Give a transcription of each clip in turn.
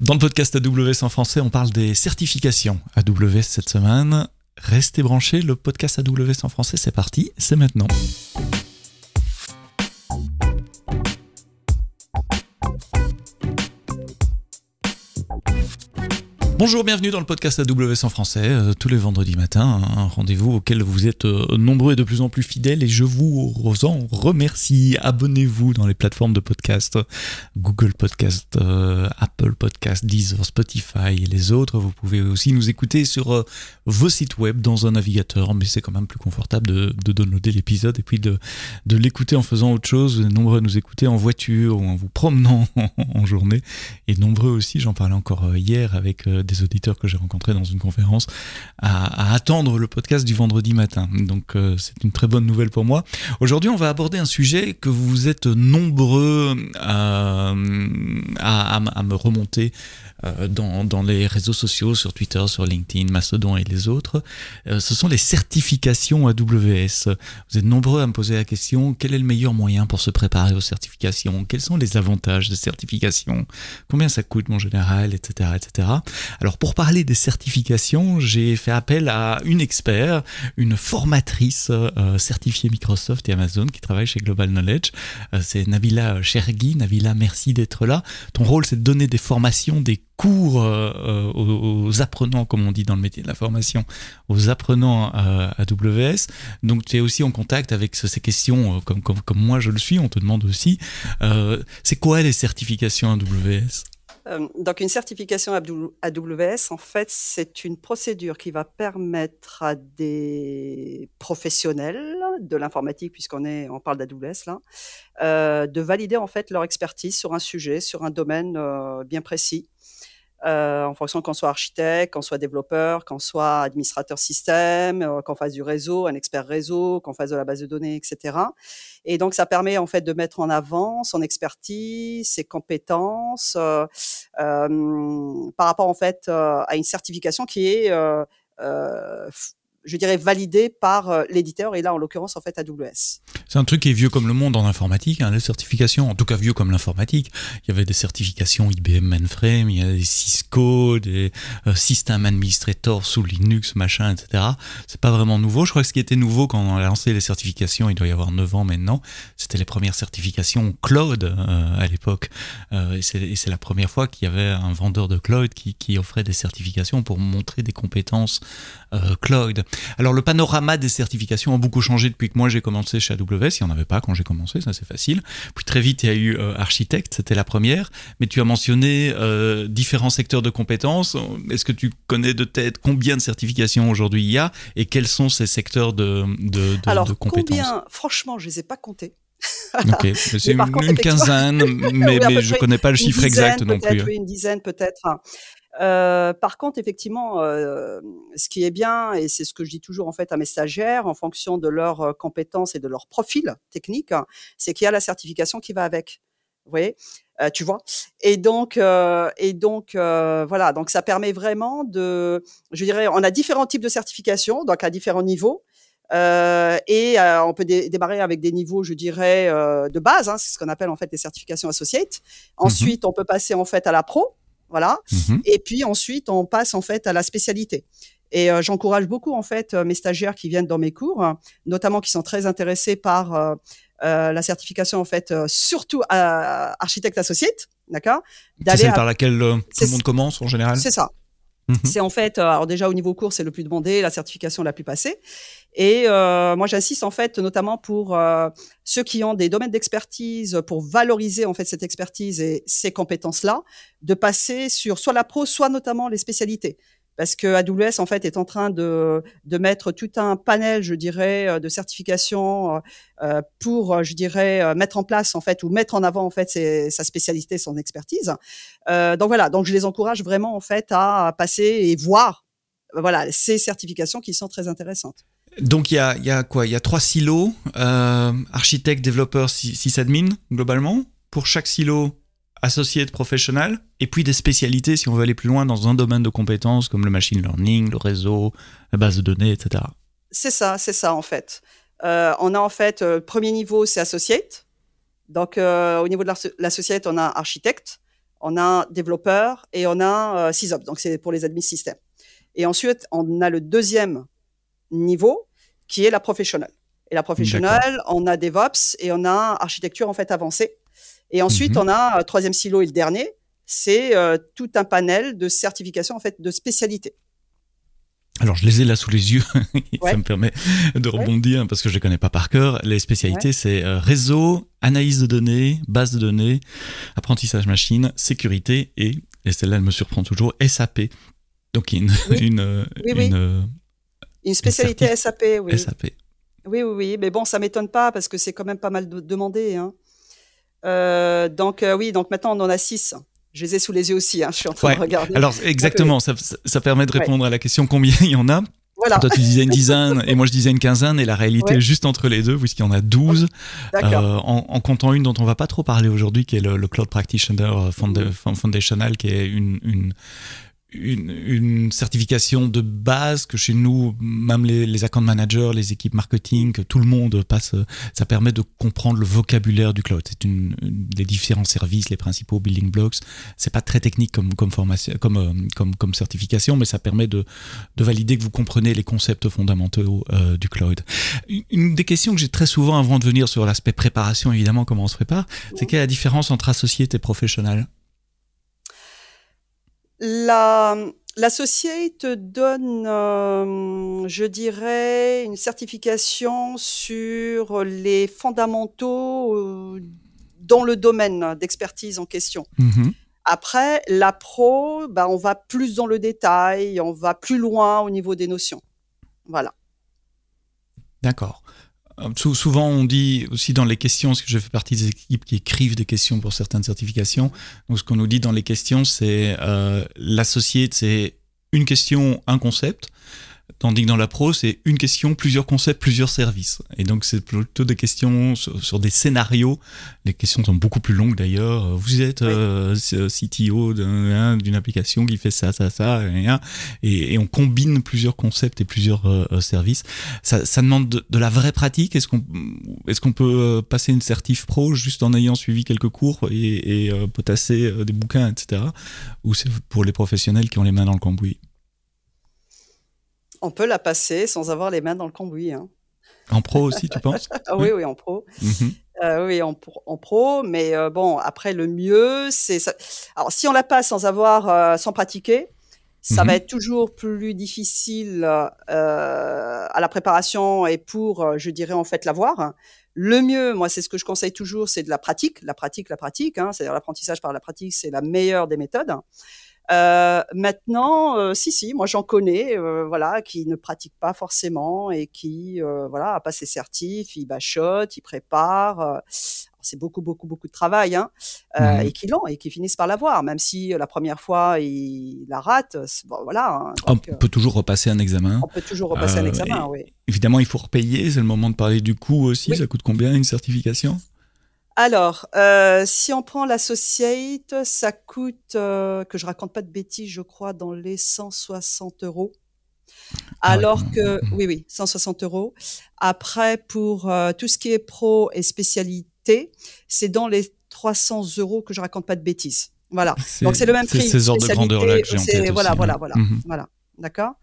Dans le podcast AWS en français, on parle des certifications AWS cette semaine. Restez branchés, le podcast AWS en français, c'est parti, c'est maintenant. Bonjour, bienvenue dans le podcast AWS en français, euh, tous les vendredis matins, un rendez-vous auquel vous êtes euh, nombreux et de plus en plus fidèles et je vous en remercie. Abonnez-vous dans les plateformes de podcast, Google Podcast, euh, Apple Podcast, Deezer, Spotify et les autres. Vous pouvez aussi nous écouter sur vos sites web dans un navigateur, mais c'est quand même plus confortable de, de downloader l'épisode et puis de, de l'écouter en faisant autre chose. Vous êtes nombreux à nous écouter en voiture ou en vous promenant en journée et nombreux aussi, j'en parlais encore hier avec des auditeurs que j'ai rencontrés dans une conférence à, attendre le podcast du vendredi matin. Donc euh, c'est une très bonne nouvelle pour moi. Aujourd'hui, on va aborder un sujet que vous êtes nombreux à, à, me remonter euh, dans, dans, les réseaux sociaux, sur Twitter, sur LinkedIn, Mastodon et les autres. Euh, ce sont les certifications AWS. Vous êtes nombreux à me poser la question, quel est le meilleur moyen pour se préparer aux certifications? Quels sont les avantages des certifications? Combien ça coûte mon général, etc., etc. Alors pour parler des certifications, j'ai fait appel à une expert, une formatrice euh, certifiée Microsoft et Amazon qui travaille chez Global Knowledge. Euh, c'est Nabila Chergui. Nabila, merci d'être là. Ton rôle, c'est de donner des formations, des cours euh, aux, apprenants, comme on dit dans le métier de la formation, aux apprenants AWS. Donc tu es aussi en contact avec ces questions, comme, comme, moi je le suis, on te demande aussi. c'est quoi les certifications AWS euh, donc une certification AWS, en fait, c'est une procédure qui va permettre à des professionnels de l'informatique, puisqu'on on parle d'AWS là, euh, de valider en fait leur expertise sur un sujet, sur un domaine euh, bien précis. Euh, en fonction qu'on soit architecte, qu'on soit développeur, qu'on soit administrateur système, euh, qu'on fasse du réseau, un expert réseau, qu'on fasse de la base de données, etc. Et donc ça permet en fait de mettre en avant son expertise, ses compétences euh, par rapport en fait à une certification qui est je dirais, validé par euh, l'éditeur, et là, en l'occurrence, en fait, AWS. C'est un truc qui est vieux comme le monde en informatique, hein, les certifications, en tout cas vieux comme l'informatique. Il y avait des certifications IBM Mainframe, il y a des Cisco, des euh, System Administrator sous Linux, machin, etc. C'est pas vraiment nouveau. Je crois que ce qui était nouveau quand on a lancé les certifications, il doit y avoir 9 ans maintenant, c'était les premières certifications cloud euh, à l'époque. Euh, et c'est la première fois qu'il y avait un vendeur de cloud qui, qui, offrait des certifications pour montrer des compétences cloud. Alors le panorama des certifications a beaucoup changé depuis que moi j'ai commencé chez AWS. Il n'y en avait pas quand j'ai commencé, ça c'est facile. Puis très vite il y a eu euh, architecte, c'était la première. Mais tu as mentionné euh, différents secteurs de compétences. Est-ce que tu connais de tête combien de certifications aujourd'hui il y a et quels sont ces secteurs de, de, de, Alors, de compétences combien? Franchement, je ne les ai pas comptés. ok, c'est une, quinzaine, mais, mais je ne connais pas le chiffre exact non plus. Oui, une dizaine peut-être. Euh, par contre, effectivement, euh, ce qui est bien, et c'est ce que je dis toujours en fait à mes stagiaires, en fonction de leurs euh, compétences et de leur profil technique, hein, c'est qu'il y a la certification qui va avec. Vous voyez, tu vois. Et donc, et donc, voilà. Donc, ça permet vraiment de, je dirais, on a différents types de certifications, donc à différents niveaux. et on peut démarrer avec des niveaux, je dirais, de base. Hein, c'est ce qu'on appelle en fait les certifications associates. Mmh Ensuite, on peut passer en fait à la pro. Voilà. Mhm. Et puis ensuite, on passe en fait à la spécialité. Et euh, j'encourage beaucoup en fait euh, mes stagiaires qui viennent dans mes cours, notamment qui sont très intéressés par euh, la certification en fait, surtout architecte associate, d'accord. C'est celle par laquelle tout le monde commence en général? C'est ça. Mhm. C'est en fait, alors déjà au niveau cours, c'est le plus demandé, la certification la plus passée. Et euh, moi, j'insiste en fait notamment pour euh, ceux qui ont des domaines d'expertise, pour valoriser en fait cette expertise et ces compétences-là, de passer sur soit la pro, soit notamment les spécialités. Parce que AWS en fait est en train de, de mettre tout un panel, je dirais, euh, de certification euh, pour, je dirais, mettre en place en fait ou mettre en avant en fait sa spécialité, son expertise. Euh, donc voilà, donc je les encourage vraiment en fait à passer et voir voilà ces certifications qui sont très intéressantes. Donc il y a, quoi? Il y a trois silos, euh, architecte, développeur, sysadmin, globalement. Pour chaque silo, associé de professionnel, et puis des spécialités si on veut aller plus loin dans un domaine de compétences comme le machine learning, le réseau, la base de données, etc. C'est ça, c'est ça en fait. Euh, on a en fait, euh, premier niveau, c'est associate. Donc au niveau de l'associate, on a architecte. on a développeur et on a euh, SysOps, donc c'est pour les admin systèmes. Et ensuite, on a le deuxième niveau qui est la professionnelle. Et la professionnelle, on a DevOps et on a architecture en fait avancée. Et ensuite, mhm. on a un troisième silo et le dernier, c'est euh, tout un panel de certifications en fait de spécialité. Alors, je les ai là sous les yeux. Ça me permet de rebondir parce que je les connais pas par cœur. Les spécialités, c'est euh, réseau, analyse de données, base de données, apprentissage machine, sécurité et, et celle-là, elle me surprend toujours, SAP. Donc, une, une, euh, une, une, spécialité SAP, oui. SAP. Oui, oui, oui. Mais bon, ça m'étonne pas parce que c'est quand même pas mal demandé. Hein. Euh, donc, oui, donc maintenant, on en a six. Je les ai sous les yeux aussi, hein, je suis en train de regarder. Alors exactement, ça, ça, permet de répondre à la question combien il y en a? Voilà. Toi, tu disais une dizaine et moi, je disais une quinzaine. Et la réalité est juste entre les deux, puisqu'il y en a 12. Euh, en, en, comptant une dont on va pas trop parler aujourd'hui, qui est le, Cloud Practitioner Foundational, qui est une, une, une, une, certification de base que chez nous, même les, les account managers, les équipes marketing, tout le monde passe. Ça permet de comprendre le vocabulaire du cloud. C'est une, des différents services, les principaux building blocks. C'est pas très technique comme comme formation, comme euh, comme comme certification, mais ça permet de de valider que vous comprenez les concepts fondamentaux euh, du cloud. Une des questions que j'ai très souvent avant de venir sur l'aspect préparation, évidemment, comment on se prépare, c'est quelle est la différence entre associé et professionnel la, L'associé te donne, euh, je dirais, une certification sur les fondamentaux euh, dans le domaine d'expertise en question. Mm-hmm. Après, la pro, bah, on va plus dans le détail, on va plus loin au niveau des notions. Voilà. D'accord. Euh, souvent, on dit aussi dans les questions, parce que je fais partie des équipes qui écrivent des questions pour certaines certifications. Donc, ce qu'on nous dit dans les questions, c'est euh, l'associé, c'est une question, un concept. Tandis que dans la pro, c'est une question, plusieurs concepts, plusieurs services. Et donc, c'est plutôt des questions sur, des scénarios. Les questions sont beaucoup plus longues d'ailleurs. Vous êtes euh, CTO d'une application qui fait ça, ça, ça, et, et, on combine plusieurs concepts et plusieurs euh, euh, services. Ça, ça demande de, la vraie pratique. Est-ce qu'on peut euh, passer une certif pro juste en ayant suivi quelques cours et, et potasser des bouquins, etc. Ou c'est pour les professionnels qui ont les mains dans le cambouis? On peut la passer sans avoir les mains dans le cambouis. Hein. En pro aussi, tu penses? Ah oui, oui, en pro. Mhm. Euh, oui, en, pro. Mais euh, bon, après, le mieux, c'est ça. Alors, si on la passe sans avoir, euh, sans pratiquer, ça va mhm. être toujours plus difficile à la préparation et pour, je dirais, en fait, l'avoir. Le mieux, moi, c'est ce que je conseille toujours, c'est de la pratique, la pratique, la pratique. Hein, C'est-à-dire l'apprentissage par la pratique, c'est la meilleure des méthodes. Euh, maintenant, euh, si, si, moi j'en connais, euh, voilà, qui ne pratiquent pas forcément et qui, voilà, a passé certif, ils bachotent, ils préparent. c'est beaucoup, beaucoup, beaucoup de travail, hein, mmh. et qui l'ont et qui finissent par l'avoir, même si la première fois ils la ratent. Bon, voilà. Hein, on peut toujours repasser un examen. On peut toujours repasser un examen, oui. Évidemment, il faut repayer. C'est le moment de parler du coût aussi. Ça coûte combien une certification? Alors, euh, si on prend l'associate, ça coûte, euh, que je raconte pas de bêtises, je crois, dans les 160 euros. Ah Alors que, oui, oui, 160 euros. Après, pour euh, tout ce qui est pro et spécialité, c'est dans les 300 euros que je raconte pas de bêtises. Voilà. Donc c'est le même prix. C'est ces ordres de grandeur là que j'ai en tête Voilà, voilà, voilà, mhm. voilà. D'accord?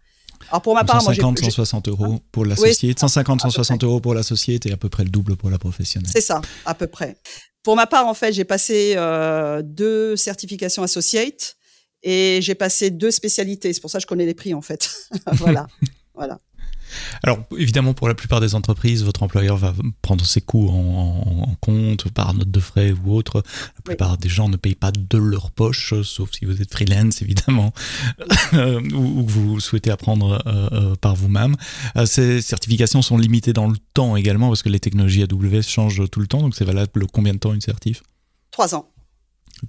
Alors pour ma part, 150, 160 euros pour l'associé, 150, 160 euros pour et à peu près le double pour la professionnelle. C'est ça, à peu près. Pour ma part, en fait, j'ai passé euh, deux certifications associate et j'ai passé deux spécialités. C'est pour ça que je connais les prix, en fait. voilà, voilà. Alors évidemment, pour la plupart des entreprises, votre employeur va prendre ses coûts en, compte par note de frais ou autre. La plupart des gens ne payent pas de leur poche, sauf si vous êtes freelance évidemment, euh, ou, que vous souhaitez apprendre euh, euh, par vous-même. ces certifications sont limitées dans le temps également, parce que les technologies AWS changent tout le temps, donc c'est valable combien de temps une certif? Trois ans.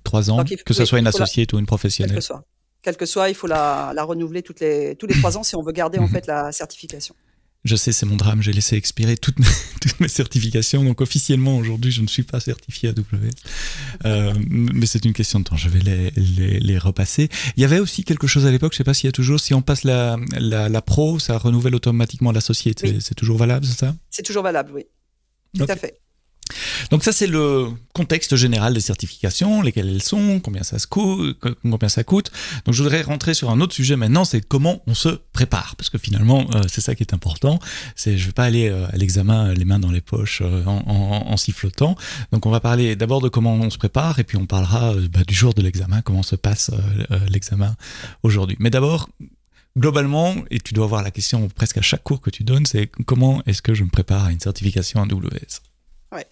Trois ans, que ce soit une associée ou une professionnelle. que soit quel que soit, il faut la, renouveler toutes les, tous les trois ans si on veut garder en mhm. fait la certification. Je sais, c'est mon drame, j'ai laissé expirer toutes mes, toutes mes certifications, donc officiellement aujourd'hui je ne suis pas certifié AWS. Euh, mais c'est une question de temps, je vais les, les, repasser. Il y avait aussi quelque chose à l'époque, je ne sais pas s'il y a toujours, si on passe la, la, pro, ça renouvelle automatiquement la société. C'est toujours valable, c'est ça? C'est toujours valable, oui. Tout à fait. Donc ça c'est le contexte général des certifications, lesquelles elles sont, combien ça coûte, combien ça coûte. Donc je voudrais rentrer sur un autre sujet maintenant, c'est comment on se prépare, parce que finalement euh, c'est ça qui est important. C'est je vais pas aller euh, à l'examen les mains dans les poches euh, en, sifflotant. Donc on va parler d'abord de comment on se prépare et puis on parlera bah, du jour de l'examen, comment se passe l'examen aujourd'hui. Mais d'abord globalement, et tu dois avoir la question presque à chaque cours que tu donnes, c'est comment est-ce que je me prépare à une certification AWS Ouais.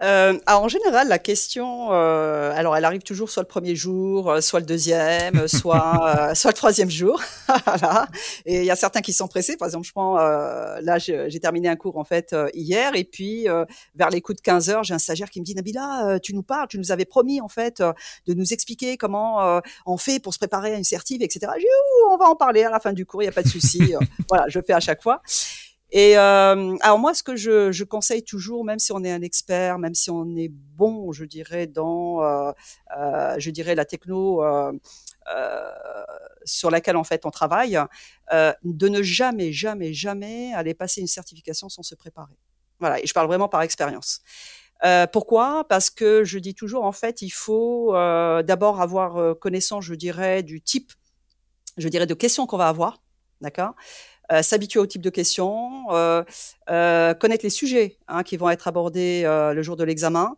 Euh, alors en général, la question, euh, alors elle arrive toujours soit le premier jour, euh, soit le deuxième, soit soit le troisième jour. voilà. Et il y a certains qui sont pressés. Par exemple, je prends là, j'ai terminé un cours en fait hier, et puis vers les coups de 15 heures, j'ai un stagiaire qui me dit Nabila, tu nous parles, tu nous avais promis en fait de nous expliquer comment on fait pour se préparer à une certif, etc. J'ai on va en parler à la fin du cours, il y a pas de souci. voilà, je fais à chaque fois. Et euh, alors moi, ce que je, je, conseille toujours, même si on est un expert, même si on est bon, je dirais dans, euh, euh, je dirais la techno euh, euh, sur laquelle en fait on travaille, euh, de ne jamais, jamais, jamais aller passer une certification sans se préparer. Voilà, et je parle vraiment par expérience. pourquoi? Parce que je dis toujours, en fait, il faut d'abord avoir connaissance, je dirais, du type, je dirais, de questions qu'on va avoir, d'accord? Euh, s'habituer au type de questions, euh, euh, connaître les sujets hein, qui vont être abordés le jour de l'examen.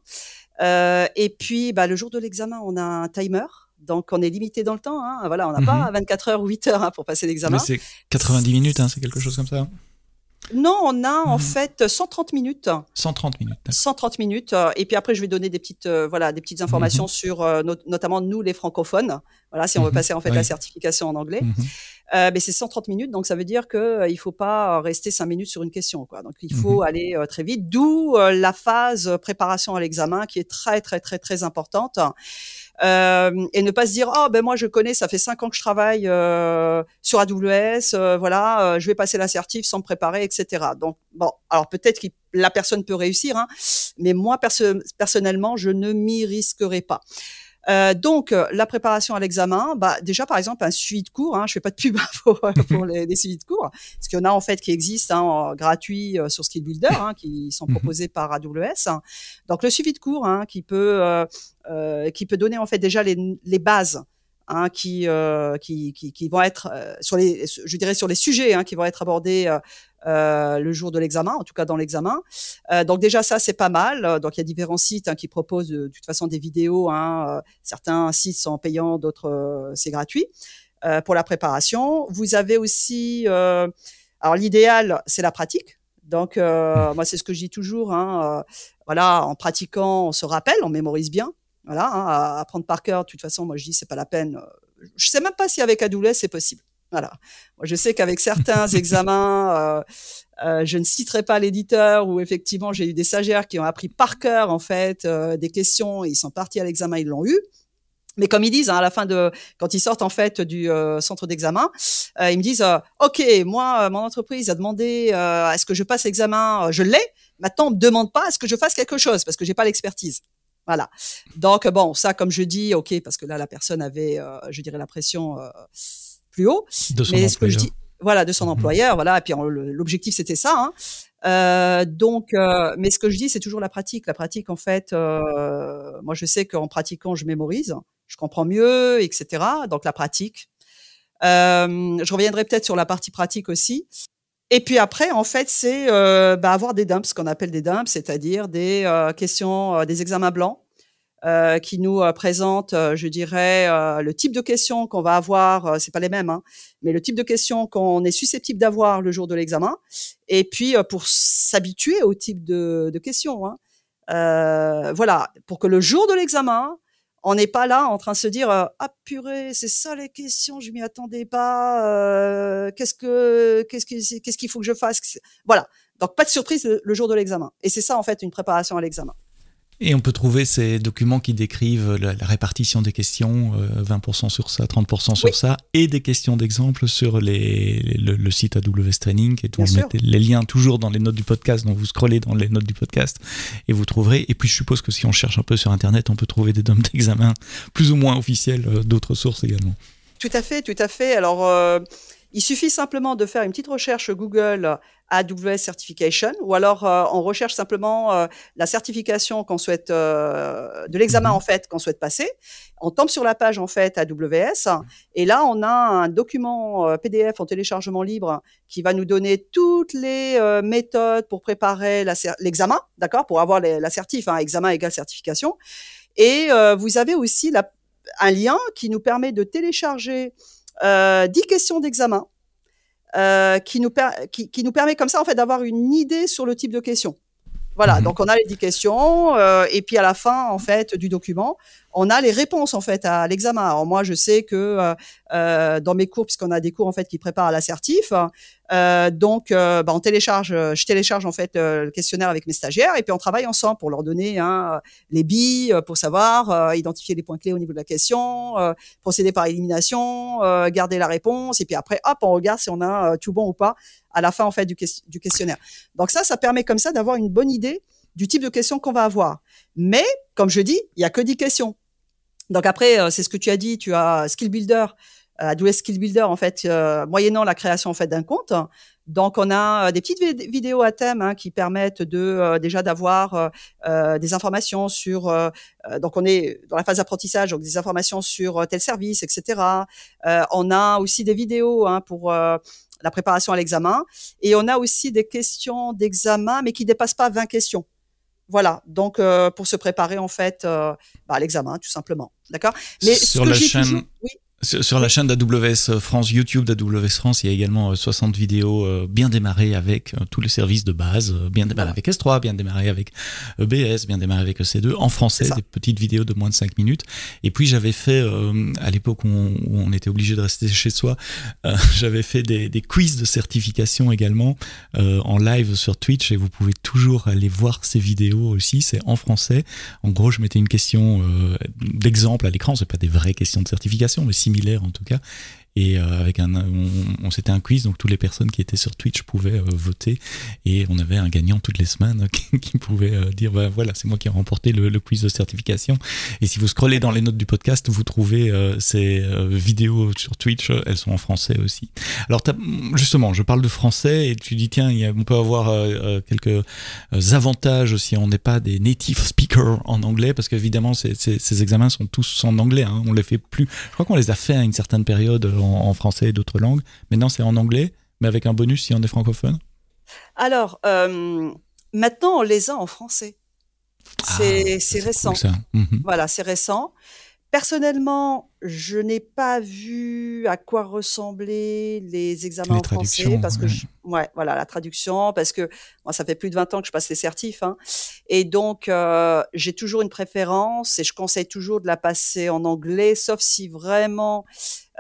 et puis, bah, le jour de l'examen, on a un timer. Donc, on est limité dans le temps. Hein. Voilà, on n'a pas 24 mhm. heures ou 8 heures hein, pour passer l'examen. C'est 90 minutes, c'est quelque chose comme ça non, on a en mhm. fait 130 minutes. 130 minutes. 130 minutes. Et puis après, je vais donner des petites, voilà, des petites informations mhm. sur notamment nous les francophones. Voilà, si on veut passer en fait la certification en anglais. Euh, mais c'est 130 minutes, donc ça veut dire que euh, il faut pas rester 5 minutes sur une question. Quoi. Donc il faut mmh aller euh, très vite, d'où euh, la phase préparation à l'examen qui est très très très très importante. Et ne pas se dire oh ben moi je connais, ça fait 5 ans que je travaille sur AWS, voilà, je vais passer l'assertif sans me préparer, etc. Donc bon, alors peut-être que la personne peut réussir, hein, mais moi perso personnellement je ne m'y risquerai pas. Euh, donc, euh, la préparation à l'examen, bah, déjà, par exemple, un suivi de cours. Hein, je fais pas de pub pour, pour les, les, suivis de cours, parce qu'il y en a en fait qui existent hein, gratuits euh, sur Skill Builder, hein, qui sont mhm. proposés par AWS. Donc, le suivi de cours, hein, qui peut euh, euh, qui peut donner en fait déjà les, les bases Hein, qui, euh, qui, qui, qui, vont être euh, sur les, je dirais sur les sujets hein, qui vont être abordés euh, euh, le jour de l'examen, en tout cas dans l'examen. Euh, donc déjà ça c'est pas mal. Donc il y a différents sites hein, qui proposent de, toute façon des vidéos. Hein, certains sites sont payants, d'autres c'est gratuit pour la préparation. Vous avez aussi, alors l'idéal c'est la pratique. Donc moi c'est ce que je dis toujours. Hein, voilà, en pratiquant on se rappelle, on mémorise bien. Voilà, hein, apprendre par cœur. De toute façon, moi je dis c'est pas la peine. Euh, je sais même pas si avec AWS c'est possible. Voilà. Moi, je sais qu'avec certains examens, euh, euh, je ne citerai pas l'éditeur où effectivement j'ai eu des stagiaires qui ont appris par cœur en fait euh, des questions. Ils sont partis à l'examen, ils l'ont eu. Mais comme ils disent hein, à la fin de quand ils sortent en fait du euh, centre d'examen, ils me disent OK, moi mon entreprise a demandé est-ce que je passe l'examen, je l'ai. Maintenant on me demande pas est-ce que je fasse quelque chose? Parce que j'ai pas l'expertise. Voilà. Donc bon, ça comme je dis, ok, parce que là la personne avait, euh, je dirais la pression euh, plus haut. De son mais ce que je dis, voilà, de son mhm. employeur, voilà. Et puis l'objectif c'était ça. Hein. Euh, donc, mais ce que je dis, c'est toujours la pratique. La pratique, en fait, moi je sais qu'en pratiquant, je mémorise, je comprends mieux, etc. Donc la pratique. je reviendrai peut-être sur la partie pratique aussi. Et puis après, en fait, c'est euh, bah, avoir des dumps, ce qu'on appelle des dumps, c'est-à-dire des euh, questions, euh, des examens blancs, euh, qui nous présentent, je dirais, le type de questions qu'on va avoir. c'est pas les mêmes, hein, mais le type de questions qu'on est susceptible d'avoir le jour de l'examen. Et puis pour s'habituer au type de, de questions. Hein. voilà, pour que le jour de l'examen, on n'est pas là en train de se dire euh, ah purée c'est ça les questions je m'y attendais pas euh, qu'est-ce que qu'est-ce qu'il faut que je fasse? Voilà donc pas de surprise le jour de l'examen et c'est ça en fait une préparation à l'examen et on peut trouver ces documents qui décrivent la, répartition des questions, 20% euh, sur ça, 30% sur ça, et des questions d'exemple sur les, le, site AWS Training. Et vous mettez les liens toujours dans les notes du podcast, donc vous scrollez dans les notes du podcast et vous trouverez. Et puis je suppose que si on cherche un peu sur Internet, on peut trouver des DOM d'examen plus ou moins officiels euh, d'autres sources également. Tout à fait, tout à fait. Alors, euh, Il suffit simplement de faire une petite recherche Google AWS Certification, ou alors euh, on recherche simplement euh, la certification qu'on souhaite euh, de l'examen mhm. en fait qu'on souhaite passer. On tombe sur la page en fait AWS, et là on a un document PDF en téléchargement libre qui va nous donner toutes les méthodes pour préparer l'examen, d'accord, pour avoir la certif, hein, examen égale certification. Et vous avez aussi la, un lien qui nous permet de télécharger 10 questions d'examen euh, qui, nous qui, qui, nous permet comme ça en fait d'avoir une idée sur le type de questions. Voilà, mhm. donc on a les 10 questions euh, et puis à la fin en fait du document, on a les réponses en fait à l'examen. Alors moi, je sais que euh, euh, dans mes cours, puisqu'on a des cours en fait qui préparent à l'assertif, euh, donc euh, bah, on télécharge, je télécharge en fait le questionnaire avec mes stagiaires et puis on travaille ensemble pour leur donner hein, les billes pour savoir identifier les points clés au niveau de la question, procéder par élimination, garder la réponse et puis après hop on regarde si on a tout bon ou pas à la fin en fait du, questionnaire. Donc ça, ça permet comme ça d'avoir une bonne idée du type de questions qu'on va avoir. Mais, comme je dis, il y a que 10 questions. Donc après, euh, c'est ce que tu as dit, tu as Skill Builder, euh, AWS Skill Builder, en fait, euh, moyennant la création en fait d'un compte. Donc on a des petites vidéos à thème hein, qui permettent de déjà d'avoir des informations sur. donc on est dans la phase d'apprentissage, donc des informations sur tel service, etc. on a aussi des vidéos hein, pour la préparation à l'examen et on a aussi des questions d'examen, mais qui dépassent pas 20 questions. Voilà, donc euh, pour se préparer en fait euh, bah, à l'examen, tout simplement. D'accord? Mais sur la chaîne. Sur la chaîne d'AWS France, YouTube d'AWS France, il y a également 60 euh, vidéos euh, bien démarrées avec euh, tous les services de base, bien démarrées avec S3, bien démarrées avec EBS, bien démarrées avec EC2, en français, des petites vidéos de moins de 5 minutes. Et puis j'avais fait, à l'époque où, on était obligé de rester chez soi, j'avais fait des, des, quiz de certification également en live sur Twitch et vous pouvez toujours aller voir ces vidéos aussi, c'est en français. En gros, je mettais une question d'exemple à l'écran, c'est pas des vraies questions de certification, mais si similaire en tout cas. Et euh, avec un, on, c'était un quiz, donc toutes les personnes qui étaient sur Twitch pouvaient euh, voter. Et on avait un gagnant toutes les semaines qui, pouvait euh, dire bah, voilà, c'est moi qui ai remporté le, quiz de certification. Et si vous scrollez dans les notes du podcast, vous trouvez ces vidéos sur Twitch. Elles sont en français aussi. Alors justement, je parle de français et tu dis tiens, on peut avoir quelques avantages si on n'est pas des native speakers en anglais, parce qu'évidemment ces, ces, examens sont tous en anglais. Hein. On les fait plus. Je crois qu'on les a fait à une certaine période en, français et d'autres langues. Maintenant, c'est en anglais, mais avec un bonus si on est francophone Alors, euh, maintenant, on les a en français. C'est ah, récent. Mhm. Voilà, c'est récent. Personnellement, je n'ai pas vu à quoi ressemblaient les examens en français parce que ouais. voilà la traduction parce que moi ça fait plus de 20 ans que je passe les certifs hein, et donc euh, j'ai toujours une préférence et je conseille toujours de la passer en anglais sauf si vraiment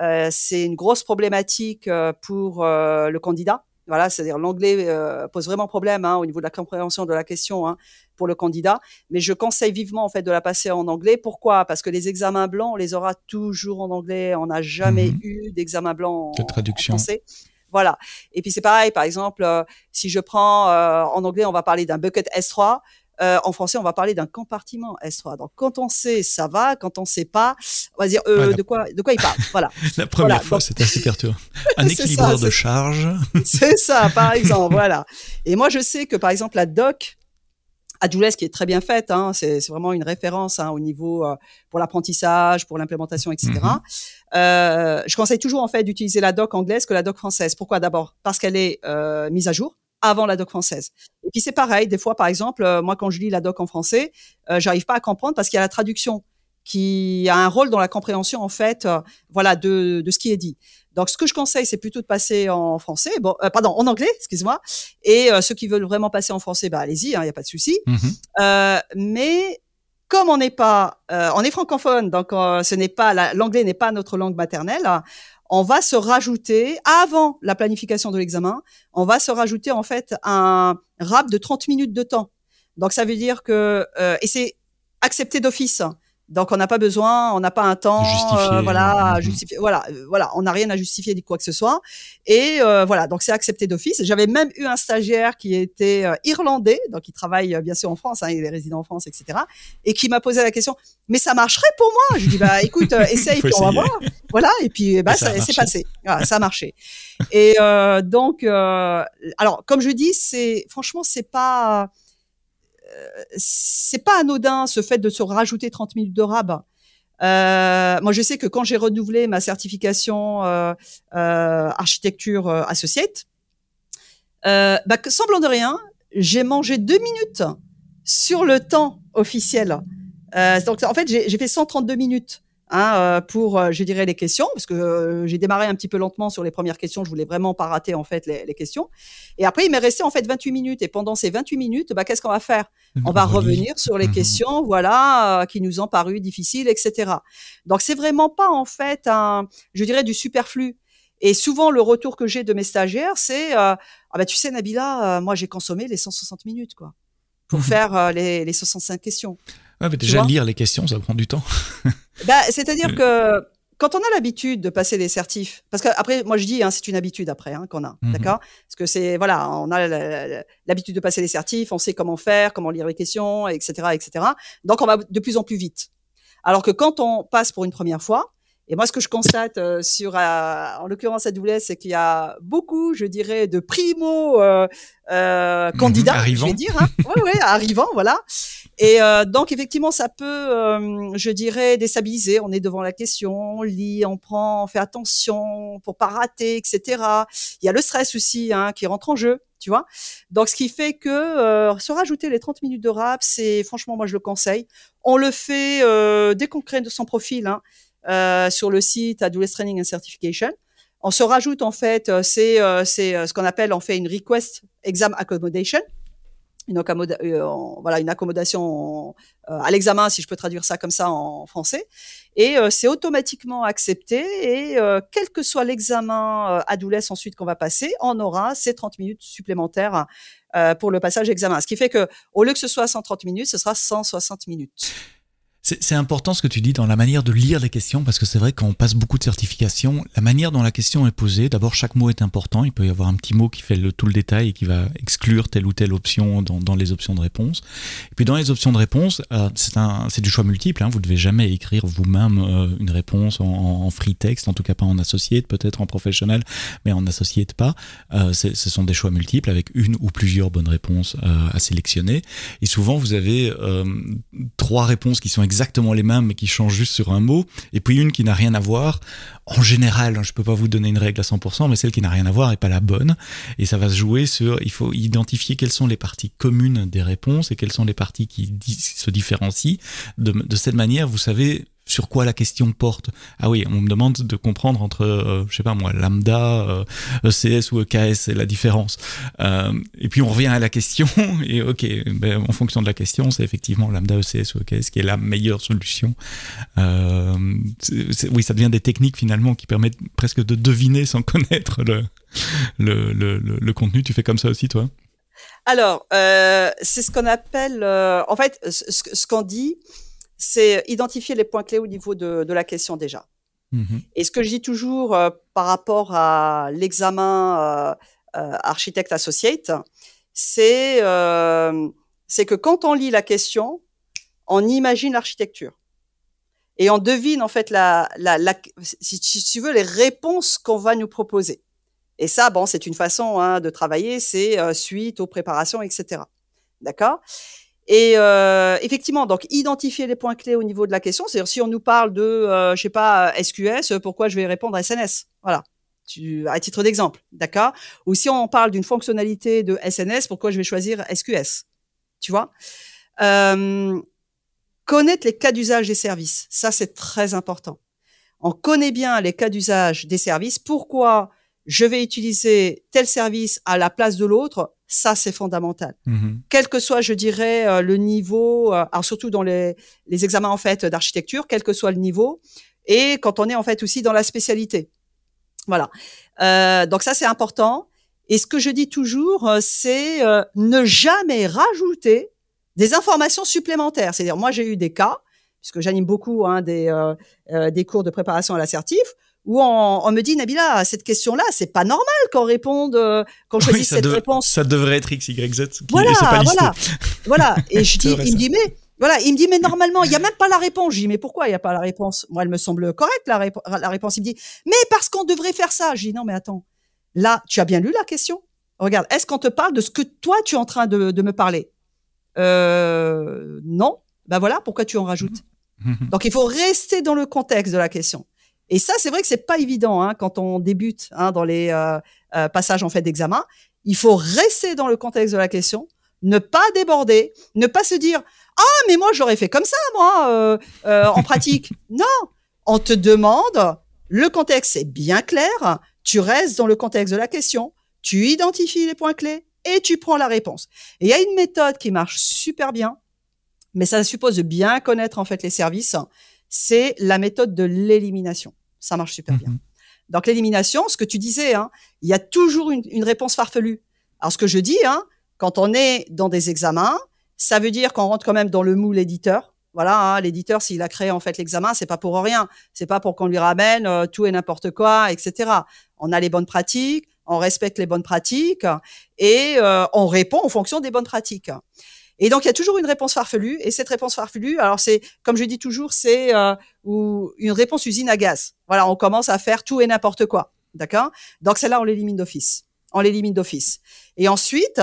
euh, c'est une grosse problématique euh, pour le candidat voilà, c'est-à-dire l'anglais pose vraiment problème hein, au niveau de la compréhension de la question. Hein pour le candidat. Mais je conseille vivement en fait de la passer en anglais. Pourquoi? Parce que les examens blancs, on les aura toujours en anglais. On n'a jamais mhm. eu d'examen blanc en, traduction. français. Voilà. Et puis c'est pareil, par exemple, euh, si je prends euh, en anglais, on va parler d'un bucket S3. Euh, en français, on va parler d'un compartiment S3. Donc, quand on sait, ça va. Quand on sait pas, on va dire de quoi, de quoi il parle? Voilà. la première fois, c'était assez perturbant. Un équilibre de charge. c'est ça, par exemple. voilà. Et moi, je sais que, par exemple, la doc, AWS qui est très bien faite, hein, c'est vraiment une référence hein, au niveau euh, pour l'apprentissage, pour l'implémentation, etc. Mm-hmm. euh, je conseille toujours en fait d'utiliser la doc anglaise que la doc française. Pourquoi? D'abord parce qu'elle est euh, mise à jour avant la doc française. Et puis c'est pareil, des fois par exemple, euh, moi quand je lis la doc en français, euh, j'arrive pas à comprendre parce qu'il y a la traduction qui a un rôle dans la compréhension en fait, voilà, de, de ce qui est dit. Donc, ce que je conseille, c'est plutôt de passer en français, bon, euh, pardon, en anglais, excuse-moi. Et euh, ceux qui veulent vraiment passer en français, bah allez-y, il hein, n'y a pas de souci. Euh, mais comme on n'est pas, on est francophone, donc ce n'est pas l'anglais n'est pas notre langue maternelle. On va se rajouter avant la planification de l'examen, on va se rajouter en fait un rap de 30 minutes de temps. Donc ça veut dire que et c'est accepté d'office. Donc on n'a pas besoin, on n'a pas un temps, justifier, voilà, justifier, voilà, voilà, on n'a rien à justifier de quoi que ce soit. Et euh, voilà, donc c'est accepté d'office. J'avais même eu un stagiaire qui était euh, irlandais, donc il travaille euh, bien sûr en France, hein, il est résident en France, etc. Et qui m'a posé la question, mais ça marcherait pour moi Je lui dis bah écoute, euh, essaye, puis on va voir. Voilà, et puis bah Et ça a ça, c'est passé, voilà, ça a marché. Et euh, donc, euh, alors comme je dis, c'est franchement c'est pas euh, c'est pas anodin ce fait de se rajouter 30 minutes de rab. Euh, moi, je sais que quand j'ai renouvelé ma certification euh, euh, architecture euh, associate, bah, que, semblant de rien, j'ai mangé deux minutes sur le temps officiel. Donc, en fait, j'ai fait 132 minutes hein, euh, pour, euh, je dirais, les questions, parce que euh, j'ai démarré un petit peu lentement sur les premières questions. Je voulais vraiment pas rater en fait les, les questions. Et après, il m'est resté en fait 28 minutes. Et pendant ces 28 minutes, bah, qu'est-ce qu'on va faire? On va revenir sur les Mhm. questions, voilà, euh, qui nous ont paru difficiles, etc. Donc c'est vraiment pas en fait un, je dirais du superflu. Et souvent le retour que j'ai de mes stagiaires, c'est euh, ah bah tu sais Nabila, euh, moi j'ai consommé les 160 minutes quoi pour Mhm. faire euh, les, les 65 questions. Ouais, mais déjà lire les questions, ça prend du temps. Bah, c'est-à-dire Euh. que quand on a l'habitude de passer des certifs, parce que après, moi je dis, hein, c'est une habitude après hein, qu'on a, Mhm. d'accord? Parce que c'est voilà, on a l'habitude de passer les certifs, on sait comment faire, comment lire les questions, etc., etc. Donc on va de plus en plus vite. Alors que quand on passe pour une première fois, et moi ce que je constate euh, sur, euh, en l'occurrence AWS, c'est qu'il y a beaucoup, je dirais, de primo euh, euh, Mhm, candidats, je arrivants. vais dire, hein. ouais, ouais, arrivants, voilà. Et euh, donc effectivement, ça peut, euh, je dirais, déstabiliser. On est devant la question, on lit, on prend, on fait attention pour pas rater, etc. Il y a le stress aussi hein, qui rentre en jeu, tu vois. Donc ce qui fait que euh, se rajouter les 30 minutes de rap, c'est franchement moi je le conseille. On le fait euh, dès qu'on crée son profil hein, euh, sur le site AWS Training and Certification. On se rajoute en fait, euh, c'est c'est ce qu'on appelle on fait une request exam accommodation euh, une accommodation euh, à l'examen, si je peux traduire ça comme ça en français. Et euh, c'est automatiquement accepté. Et quel que soit l'examen euh, AWS ensuite qu'on va passer, on aura ces 30 minutes supplémentaires pour le passage examen. Ce qui fait que au lieu que ce soit 130 minutes, ce sera 160 minutes. C'est important ce que tu dis dans la manière de lire les questions, parce que c'est vrai qu'on passe beaucoup de certifications, la manière dont la question est posée, d'abord chaque mot est important, il peut y avoir un petit mot qui fait tout le détail et qui va exclure telle ou telle option dans, les options de réponse. Et puis dans les options de réponse, euh, c'est du choix multiple, hein, vous devez jamais écrire vous-même euh, une réponse en, free text, en tout cas pas en associate, peut-être en professionnel, mais en associate pas. Euh, ce sont des choix multiples avec une ou plusieurs bonnes réponses à sélectionner. Et souvent vous avez trois réponses qui sont exactement les mêmes mais qui changent juste sur un mot, et puis une qui n'a rien à voir. En général, hein, je peux pas vous donner une règle à 100%, mais celle qui n'a rien à voir est pas la bonne. Et ça va se jouer sur, il faut identifier quelles sont les parties communes des réponses et quelles sont les parties qui se différencient. De, de cette manière, vous savez sur quoi la question porte. Ah oui, on me demande de comprendre entre, euh, je sais pas moi, lambda, euh, ECS ou EKS, c'est la différence. Euh, et puis on revient à la question, et ok, ben, en fonction de la question, c'est effectivement lambda, ECS ou EKS qui est la meilleure solution. Euh, oui, ça devient des techniques finalement qui permettent presque de deviner sans connaître le, le, le, le- contenu. Tu fais comme ça aussi, toi? Alors, euh, c'est ce qu'on appelle, euh, en fait, ce qu'on dit, c'est identifier les points clés au niveau de, de la question déjà. Mhm. Et ce que je dis toujours euh, par rapport à l'examen euh, euh, architecte associate, c'est euh, c'est que quand on lit la question, on imagine l'architecture et on devine en fait la, la, la si, si tu veux les réponses qu'on va nous proposer. Et ça, bon, c'est une façon hein, de travailler, c'est euh, suite aux préparations, etc. D'accord? Et euh, effectivement, donc identifier les points clés au niveau de la question. C'est-à-dire si on nous parle de, euh, je sais pas, SQS, pourquoi je vais répondre SNS Voilà, tu, à titre d'exemple, d'accord? Ou si on parle d'une fonctionnalité de SNS, pourquoi je vais choisir SQS Tu vois? Euh, Connaître les cas d'usage des services, ça c'est très important. On connaît bien les cas d'usage des services. Pourquoi je vais utiliser tel service à la place de l'autre? Ça, c'est fondamental. Mhm. Quel que soit, je dirais, euh, le niveau, euh, alors surtout dans les, les examens en fait d'architecture, quel que soit le niveau, et quand on est en fait aussi dans la spécialité. Voilà. Euh, donc ça, c'est important. Et ce que je dis toujours, euh, c'est euh, ne jamais rajouter des informations supplémentaires. C'est-à-dire, moi, j'ai eu des cas, puisque j'anime beaucoup hein, des, des cours de préparation à l'assertif, où on, on, me dit Nabila, cette question-là, c'est pas normal qu'on réponde, euh, qu'on choisisse cette réponse. Ça devrait être X, Y, Z. Qui, voilà, pas voilà, voilà. Et je dis, il me dit mais voilà, il me dit mais normalement il y a même pas la réponse. Je dis mais pourquoi il y a pas la réponse? Moi, elle me semble correcte la, la réponse. Il me dit mais parce qu'on devrait faire ça. Je dis non mais attends, là tu as bien lu la question? Regarde, est-ce qu'on te parle de ce que toi tu es en train de, de me parler? Euh, Non. Ben voilà, pourquoi tu en rajoutes? Donc il faut rester dans le contexte de la question. Et ça, c'est vrai que c'est pas évident hein, quand on débute hein, dans les euh, euh, passages en fait d'examen. Il faut rester dans le contexte de la question, ne pas déborder, ne pas se dire ah mais moi j'aurais fait comme ça moi euh, euh en pratique. non, on te demande le contexte est bien clair, tu restes dans le contexte de la question, tu identifies les points clés et tu prends la réponse. Et il y a une méthode qui marche super bien, mais ça suppose de bien connaître en fait les services. C'est la méthode de l'élimination. Ça marche super bien. Mhm. Donc l'élimination, ce que tu disais, hein, il y a toujours une, une, réponse farfelue. Alors ce que je dis, hein, quand on est dans des examens, ça veut dire qu'on rentre quand même dans le moule éditeur. Voilà, hein, l'éditeur, s'il a créé en fait l'examen, c'est pas pour rien. C'est pas pour qu'on lui ramène euh, tout et n'importe quoi, etc. On a les bonnes pratiques, on respecte les bonnes pratiques et euh, on répond en fonction des bonnes pratiques. Et donc il y a toujours une réponse farfelue et cette réponse farfelue, alors c'est comme je dis toujours, c'est euh, une réponse usine à gaz. Voilà, on commence à faire tout et n'importe quoi, d'accord? Donc celle-là on l'élimine d'office, on l'élimine d'office. Et ensuite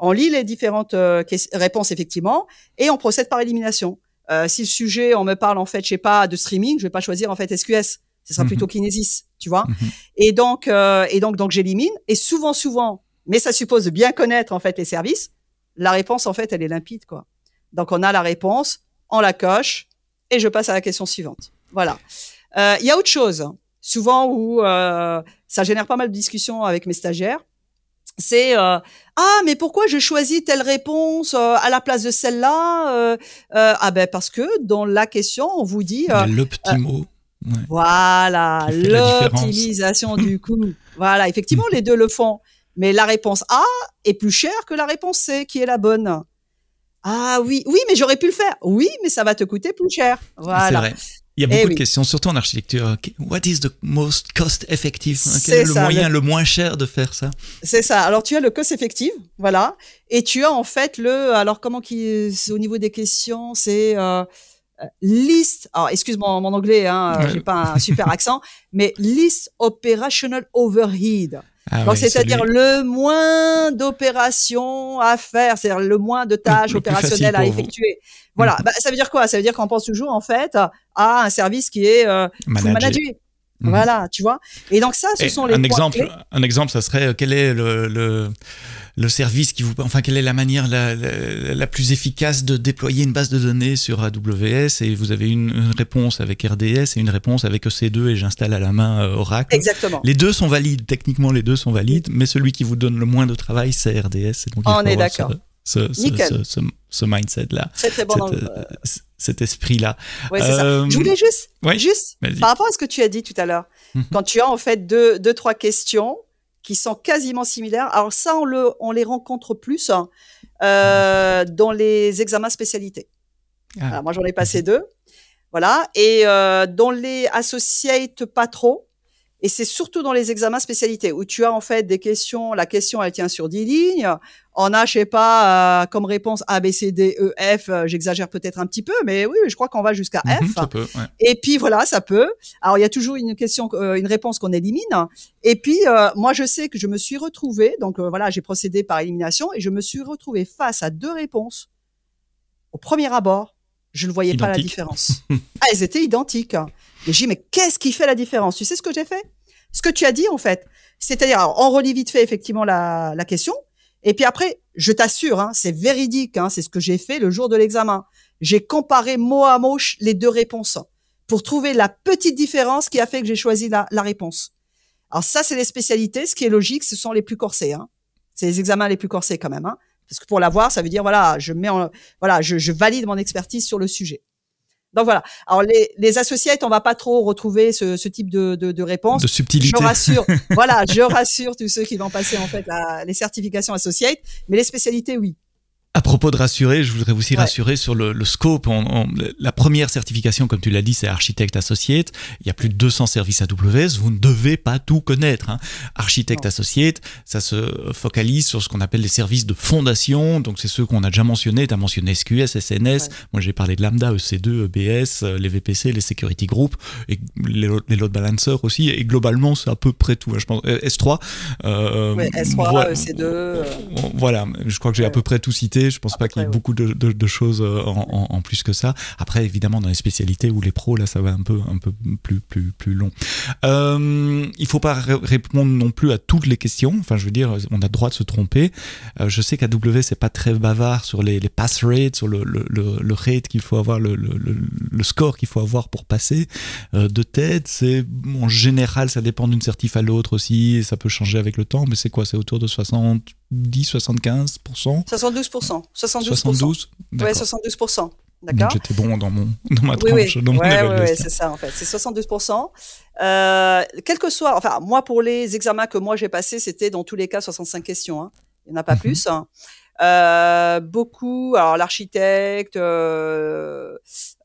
on lit les différentes euh, réponses effectivement et on procède par élimination. Euh, si le sujet on me parle en fait, je sais pas, de streaming, je vais pas choisir en fait SQS, ce sera plutôt mhm. Kinesis, tu vois? Mhm. Et donc euh, et donc donc j'élimine et souvent souvent, mais ça suppose de bien connaître en fait les services la réponse, en fait, elle est limpide, quoi. Donc, on a la réponse, on la coche, et je passe à la question suivante. Voilà. Euh, il y a autre chose, souvent où euh, ça génère pas mal de discussions avec mes stagiaires. C'est euh, ah mais pourquoi j'ai choisi telle réponse à la place de celle-là Ah ben parce que dans la question on vous dit le petit mot. Voilà l'optimisation du coût. Voilà effectivement les deux le font. Mais la réponse A est plus chère que la réponse C, qui est la bonne. Ah oui, oui, mais j'aurais pu le faire. Oui, mais ça va te coûter plus cher. Voilà. C'est vrai. Il y a beaucoup eh de questions, surtout en architecture. What is the most cost effective? Quel est, le moyen le... moins cher de faire ça? C'est ça. Alors tu as le cost effective, voilà, et tu as en fait le. Alors comment qui au niveau des questions, c'est euh, list. Alors excuse-moi mon anglais, hein, j'ai pas un super accent, mais list operational overhead. Ah Donc, c'est-à-dire le moins d'opérations à faire, c'est-à-dire le moins de tâches opérationnelles à effectuer. Voilà. Bah, ça veut dire quoi? Ça veut dire qu'on pense toujours, en fait, à un service qui est euh, managé. Mhm. Voilà, tu vois. Et donc ça, ce sont les un exemple. Un exemple, ça serait euh, quel est le, le le service qui vous, enfin, quelle est la manière la, la, plus efficace de déployer une base de données sur AWS et vous avez une, réponse avec RDS et une réponse avec EC2 et j'installe à la main euh, Oracle. Exactement. Les deux sont valides, techniquement les deux sont valides, mais celui qui vous donne le moins de travail, c'est RDS. Et donc, On est d'accord. Ce, ce, ce, mindset-là. C'est très bon. Cet, euh, cet esprit-là. Ouais, c'est ça. Euh, Je voulais juste, juste par rapport à ce que tu as dit tout à l'heure, mhm. quand tu as en fait deux, deux, trois questions qui sont quasiment similaires. Alors ça, on, le, on les rencontre plus hein, euh, dans les examens spécialités. Ah. moi, j'en ai passé deux. Voilà. Et euh, dans les associates, pas trop. Et c'est surtout dans les examens spécialités où tu as en fait des questions. La question, elle tient sur 10 lignes. On a, je sais pas, euh, comme réponse A, B, C, D, E, F. Euh, j'exagère peut-être un petit peu, mais oui, je crois qu'on va jusqu'à mhm, F. Ça peut, ouais. Et puis voilà, ça peut. Alors il y a toujours une question, euh, une réponse qu'on élimine. Et puis moi, je sais que je me suis retrouvée. Donc voilà, j'ai procédé par élimination et je me suis retrouvée face à deux réponses. Au premier abord, je ne voyais pas la différence. ah, elles étaient identiques. Et j'ai mais qu'est-ce qui fait la différence? Tu sais ce que j'ai fait? Ce que tu as dit, en fait. C'est-à-dire, on relit vite fait, effectivement, la, la question. Et puis après, je t'assure, hein, c'est véridique, hein, c'est ce que j'ai fait le jour de l'examen. J'ai comparé mot à mot les deux réponses pour trouver la petite différence qui a fait que j'ai choisi la, la, réponse. Alors ça, c'est les spécialités. Ce qui est logique, ce sont les plus corsés. Hein. C'est les examens les plus corsés quand même. Hein. Parce que pour l'avoir, ça veut dire voilà, je mets en, voilà, je valide mon expertise sur le sujet. Donc voilà. Alors les, les associates, on va pas trop retrouver ce, ce type de, de, de réponse. De subtilité. Je rassure. voilà, je rassure tous ceux qui vont passer en fait la, les certifications associates, mais les spécialités, oui. À propos de rassurer, je voudrais aussi rassurer sur le, le scope. la première certification, comme tu l'as dit, c'est architecte associate. Il y a plus de 200 services AWS. Vous ne devez pas tout connaître. Hein. Architecte associate, ça se focalise sur ce qu'on appelle les services de fondation. Donc, c'est ceux qu'on a déjà mentionnés. Tu as mentionné SQS, SNS. Moi, j'ai parlé de Lambda, EC2, EBS, les VPC, les security groups et les, load balancers aussi. Et globalement, c'est à peu près tout. Hein. Je pense S3. Euh, S3, voilà. EC2. Euh. Voilà. Je crois que j'ai à peu près tout cité. Je pense pas qu'il y ait beaucoup de, choses euh, en, plus que ça. Après, évidemment, dans les spécialités ou les pros, là, ça va un peu, un peu plus, plus, plus long. Euh, il faut pas répondre non plus à toutes les questions. Enfin, je veux dire, on a le droit de se tromper. Euh, je sais qu'AW, c'est pas très bavard sur les, les pass rates, sur le, le, le, rate qu'il faut avoir, le, le, score qu'il faut avoir pour passer euh, de tête. C'est, en général, ça dépend d'une certif à l'autre aussi. ça peut changer avec le temps, mais c'est quoi? C'est autour de 60 10, 75 72 72 72 Ouais, 72 D'accord J'étais bon dans, mon, dans ma tranche, oui, dans mon ouais, c'est ça en fait. C'est 72%. Euh, quel que soit, enfin, moi pour les examens que moi j'ai passés, c'était dans tous les cas 65 questions. Hein. Il n'y en a pas mhm. plus. Hein. Euh, beaucoup, alors l'architecte, euh,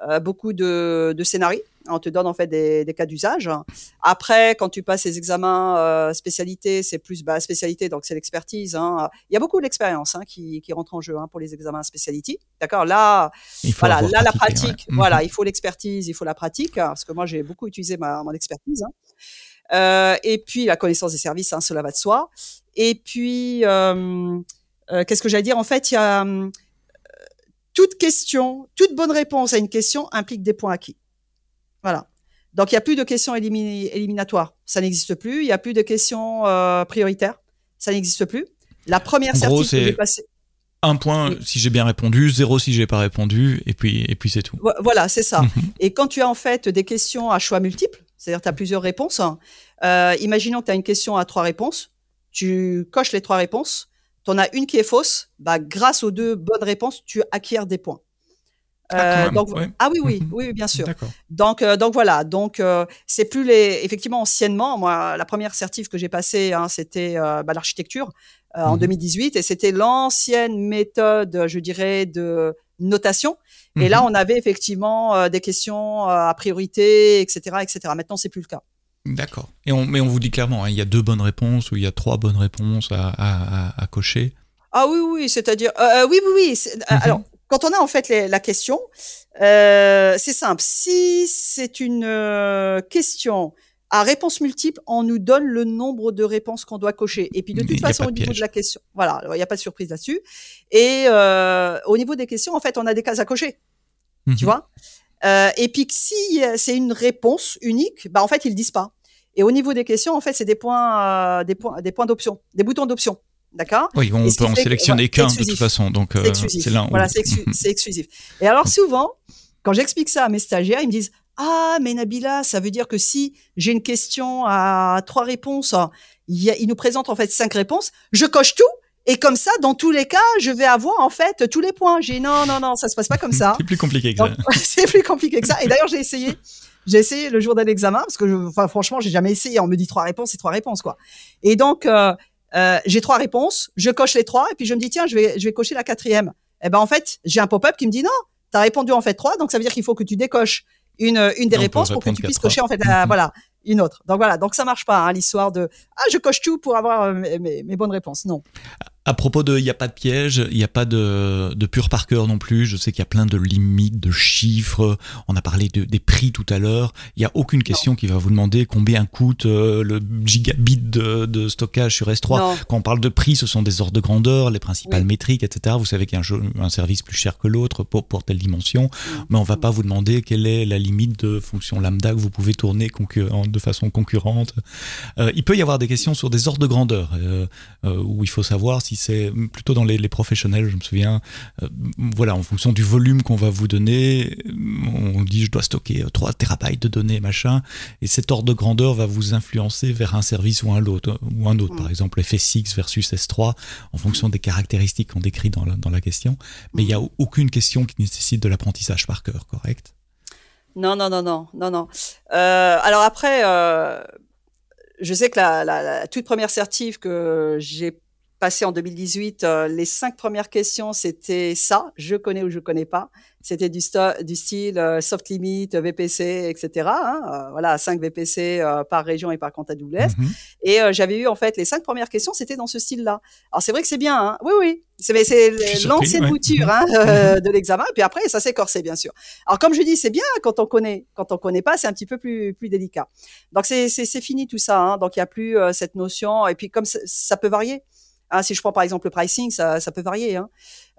euh, beaucoup de, de scénarios. On te donne en fait des, des cas d'usage. Après, quand tu passes les examens euh, spécialité, c'est plus bah, spécialité, donc c'est l'expertise. Hein. Il y a beaucoup d'expérience hein, qui, qui rentre en jeu hein, pour les examens spécialité. D'accord? Là, voilà, là la pratique. Voilà, mhm. il faut l'expertise, il faut la pratique, parce que moi j'ai beaucoup utilisé ma mon expertise. Hein. Euh, et puis la connaissance des services, hein, cela va de soi. Et puis euh, euh, qu'est-ce que j'allais dire? En fait, il y a euh, toute question, toute bonne réponse à une question implique des points acquis. Voilà. Donc, il n'y a plus de questions éliminatoires. Ça n'existe plus. Il n'y a plus de questions euh, prioritaires. Ça n'existe plus. La première certif que j'ai passée. Un point si j'ai bien répondu, zéro si j'ai pas répondu, et puis, et puis c'est tout. Voilà, c'est ça. Mhm. Et quand tu as en fait des questions à choix multiples, c'est-à-dire tu as plusieurs réponses, euh, imaginons que tu as une question à trois réponses, tu coches les trois réponses, tu en as une qui est fausse, bah, grâce aux deux bonnes réponses, tu acquiers des points. Ah, euh, ah oui, oui, oui, bien sûr. Donc, euh, donc voilà. Donc, euh, c'est plus les. Effectivement, anciennement, moi, la première certif que j'ai passée, hein, c'était bah, l'architecture en 2018, mhm. et c'était l'ancienne méthode, je dirais, de notation. Et là, mhm. on avait effectivement des questions à priorité, etc., etc. Maintenant, c'est plus le cas. D'accord. Et on, mais on vous dit clairement, hein, il y a deux bonnes réponses ou il y a trois bonnes réponses à, à, cocher. Ah oui, oui, c'est-à-dire, euh, oui, oui, oui. Mhm. Alors, quand on a en fait la question, euh, c'est simple. Si c'est une question à réponse multiple, on nous donne le nombre de réponses qu'on doit cocher. Et puis de toute façon, au niveau de la question, voilà, il n'y a pas de surprise là-dessus. Et au niveau des questions, en fait, on a des cases à cocher. Tu mhm. vois? Euh, et puis si euh, c'est une réponse unique, bah en fait ils disent pas. Et au niveau des questions, en fait, c'est des points, euh, des points, des points d'option, des boutons d'option. D'accord Oui, on peut en sélectionner qu'un de toute façon. Donc, c'est là. Voilà, c'est exclusif. Et alors, souvent, quand j'explique ça à mes stagiaires, ils me disent Ah, mais Nabila, ça veut dire que si j'ai une question à trois réponses, il, il nous présente en fait cinq réponses, je coche tout et comme ça, dans tous les cas, je vais avoir en fait tous les points. J'ai non, non, non, ça se passe pas comme ça. c'est plus compliqué que ça. c'est plus compliqué que ça. Et d'ailleurs, j'ai essayé. J'ai essayé le jour d'un examen parce que, je, enfin, franchement, j'ai jamais essayé. On me dit trois réponses, c'est trois réponses, quoi. Et donc, euh, euh, j'ai trois réponses. Je coche les trois et puis je me dis tiens, je vais, je vais cocher la quatrième. Et eh ben en fait, j'ai un pop-up qui me dit non, tu as répondu en fait trois, donc ça veut dire qu'il faut que tu décoches une, une des réponses pour que tu puisses cocher en fait la, voilà une autre. Donc voilà, donc ça marche pas hein, l'histoire de ah je coche tout pour avoir euh, mes, mes bonnes réponses. Non. À propos de, il n'y a pas de piège, il n'y a pas de, de pur par cœur non plus. Je sais qu'il y a plein de limites, de chiffres. On a parlé de, des prix tout à l'heure. Il n'y a aucune question qui va vous demander combien coûte euh, le gigabit de, de, stockage sur S3. Quand on parle de prix, ce sont des ordres de grandeur, les principales métriques, etc. Vous savez qu'il y a un, un, service plus cher que l'autre pour, pour telle dimension. Mais on va pas vous demander quelle est la limite de fonction lambda que vous pouvez tourner de façon concurrente. Euh, il peut y avoir des questions sur des ordres de grandeur euh, euh où il faut savoir si c'est plutôt dans les, professionnels, je me souviens, euh, voilà, en fonction du volume qu'on va vous donner, on dit je dois stocker 3 terabytes de données, machin, et cet ordre de grandeur va vous influencer vers un service ou un autre, ou un autre, par exemple FSX versus S3, en fonction des caractéristiques qu'on décrit dans la, dans la question, mais il n'y a aucune question qui nécessite de l'apprentissage par cœur, correct? Non, non, non, non, non, non. Euh, alors après, euh, je sais que la, la, toute première certif que j'ai passé en 2018, les cinq premières questions, c'était ça, je connais ou je connais pas. C'était du, du style soft limit, VPC, etc. Hein, voilà, 5 VPC par région et par compte AWS. Mm Et j'avais eu en fait les cinq premières questions, c'était dans ce style-là. Alors c'est vrai que c'est bien, hein oui, oui, c'est l'ancienne mouture hein, mhm. de l'examen. Et puis après, ça s'est corsé, bien sûr. Alors comme je dis, c'est bien quand on connaît. Quand on connaît pas, c'est un petit peu plus plus délicat. Donc c'est fini tout ça. Hein, donc il y a plus cette notion. Et puis comme ça peut varier. Ah, si je prends par exemple le pricing, ça, ça peut varier. Hein.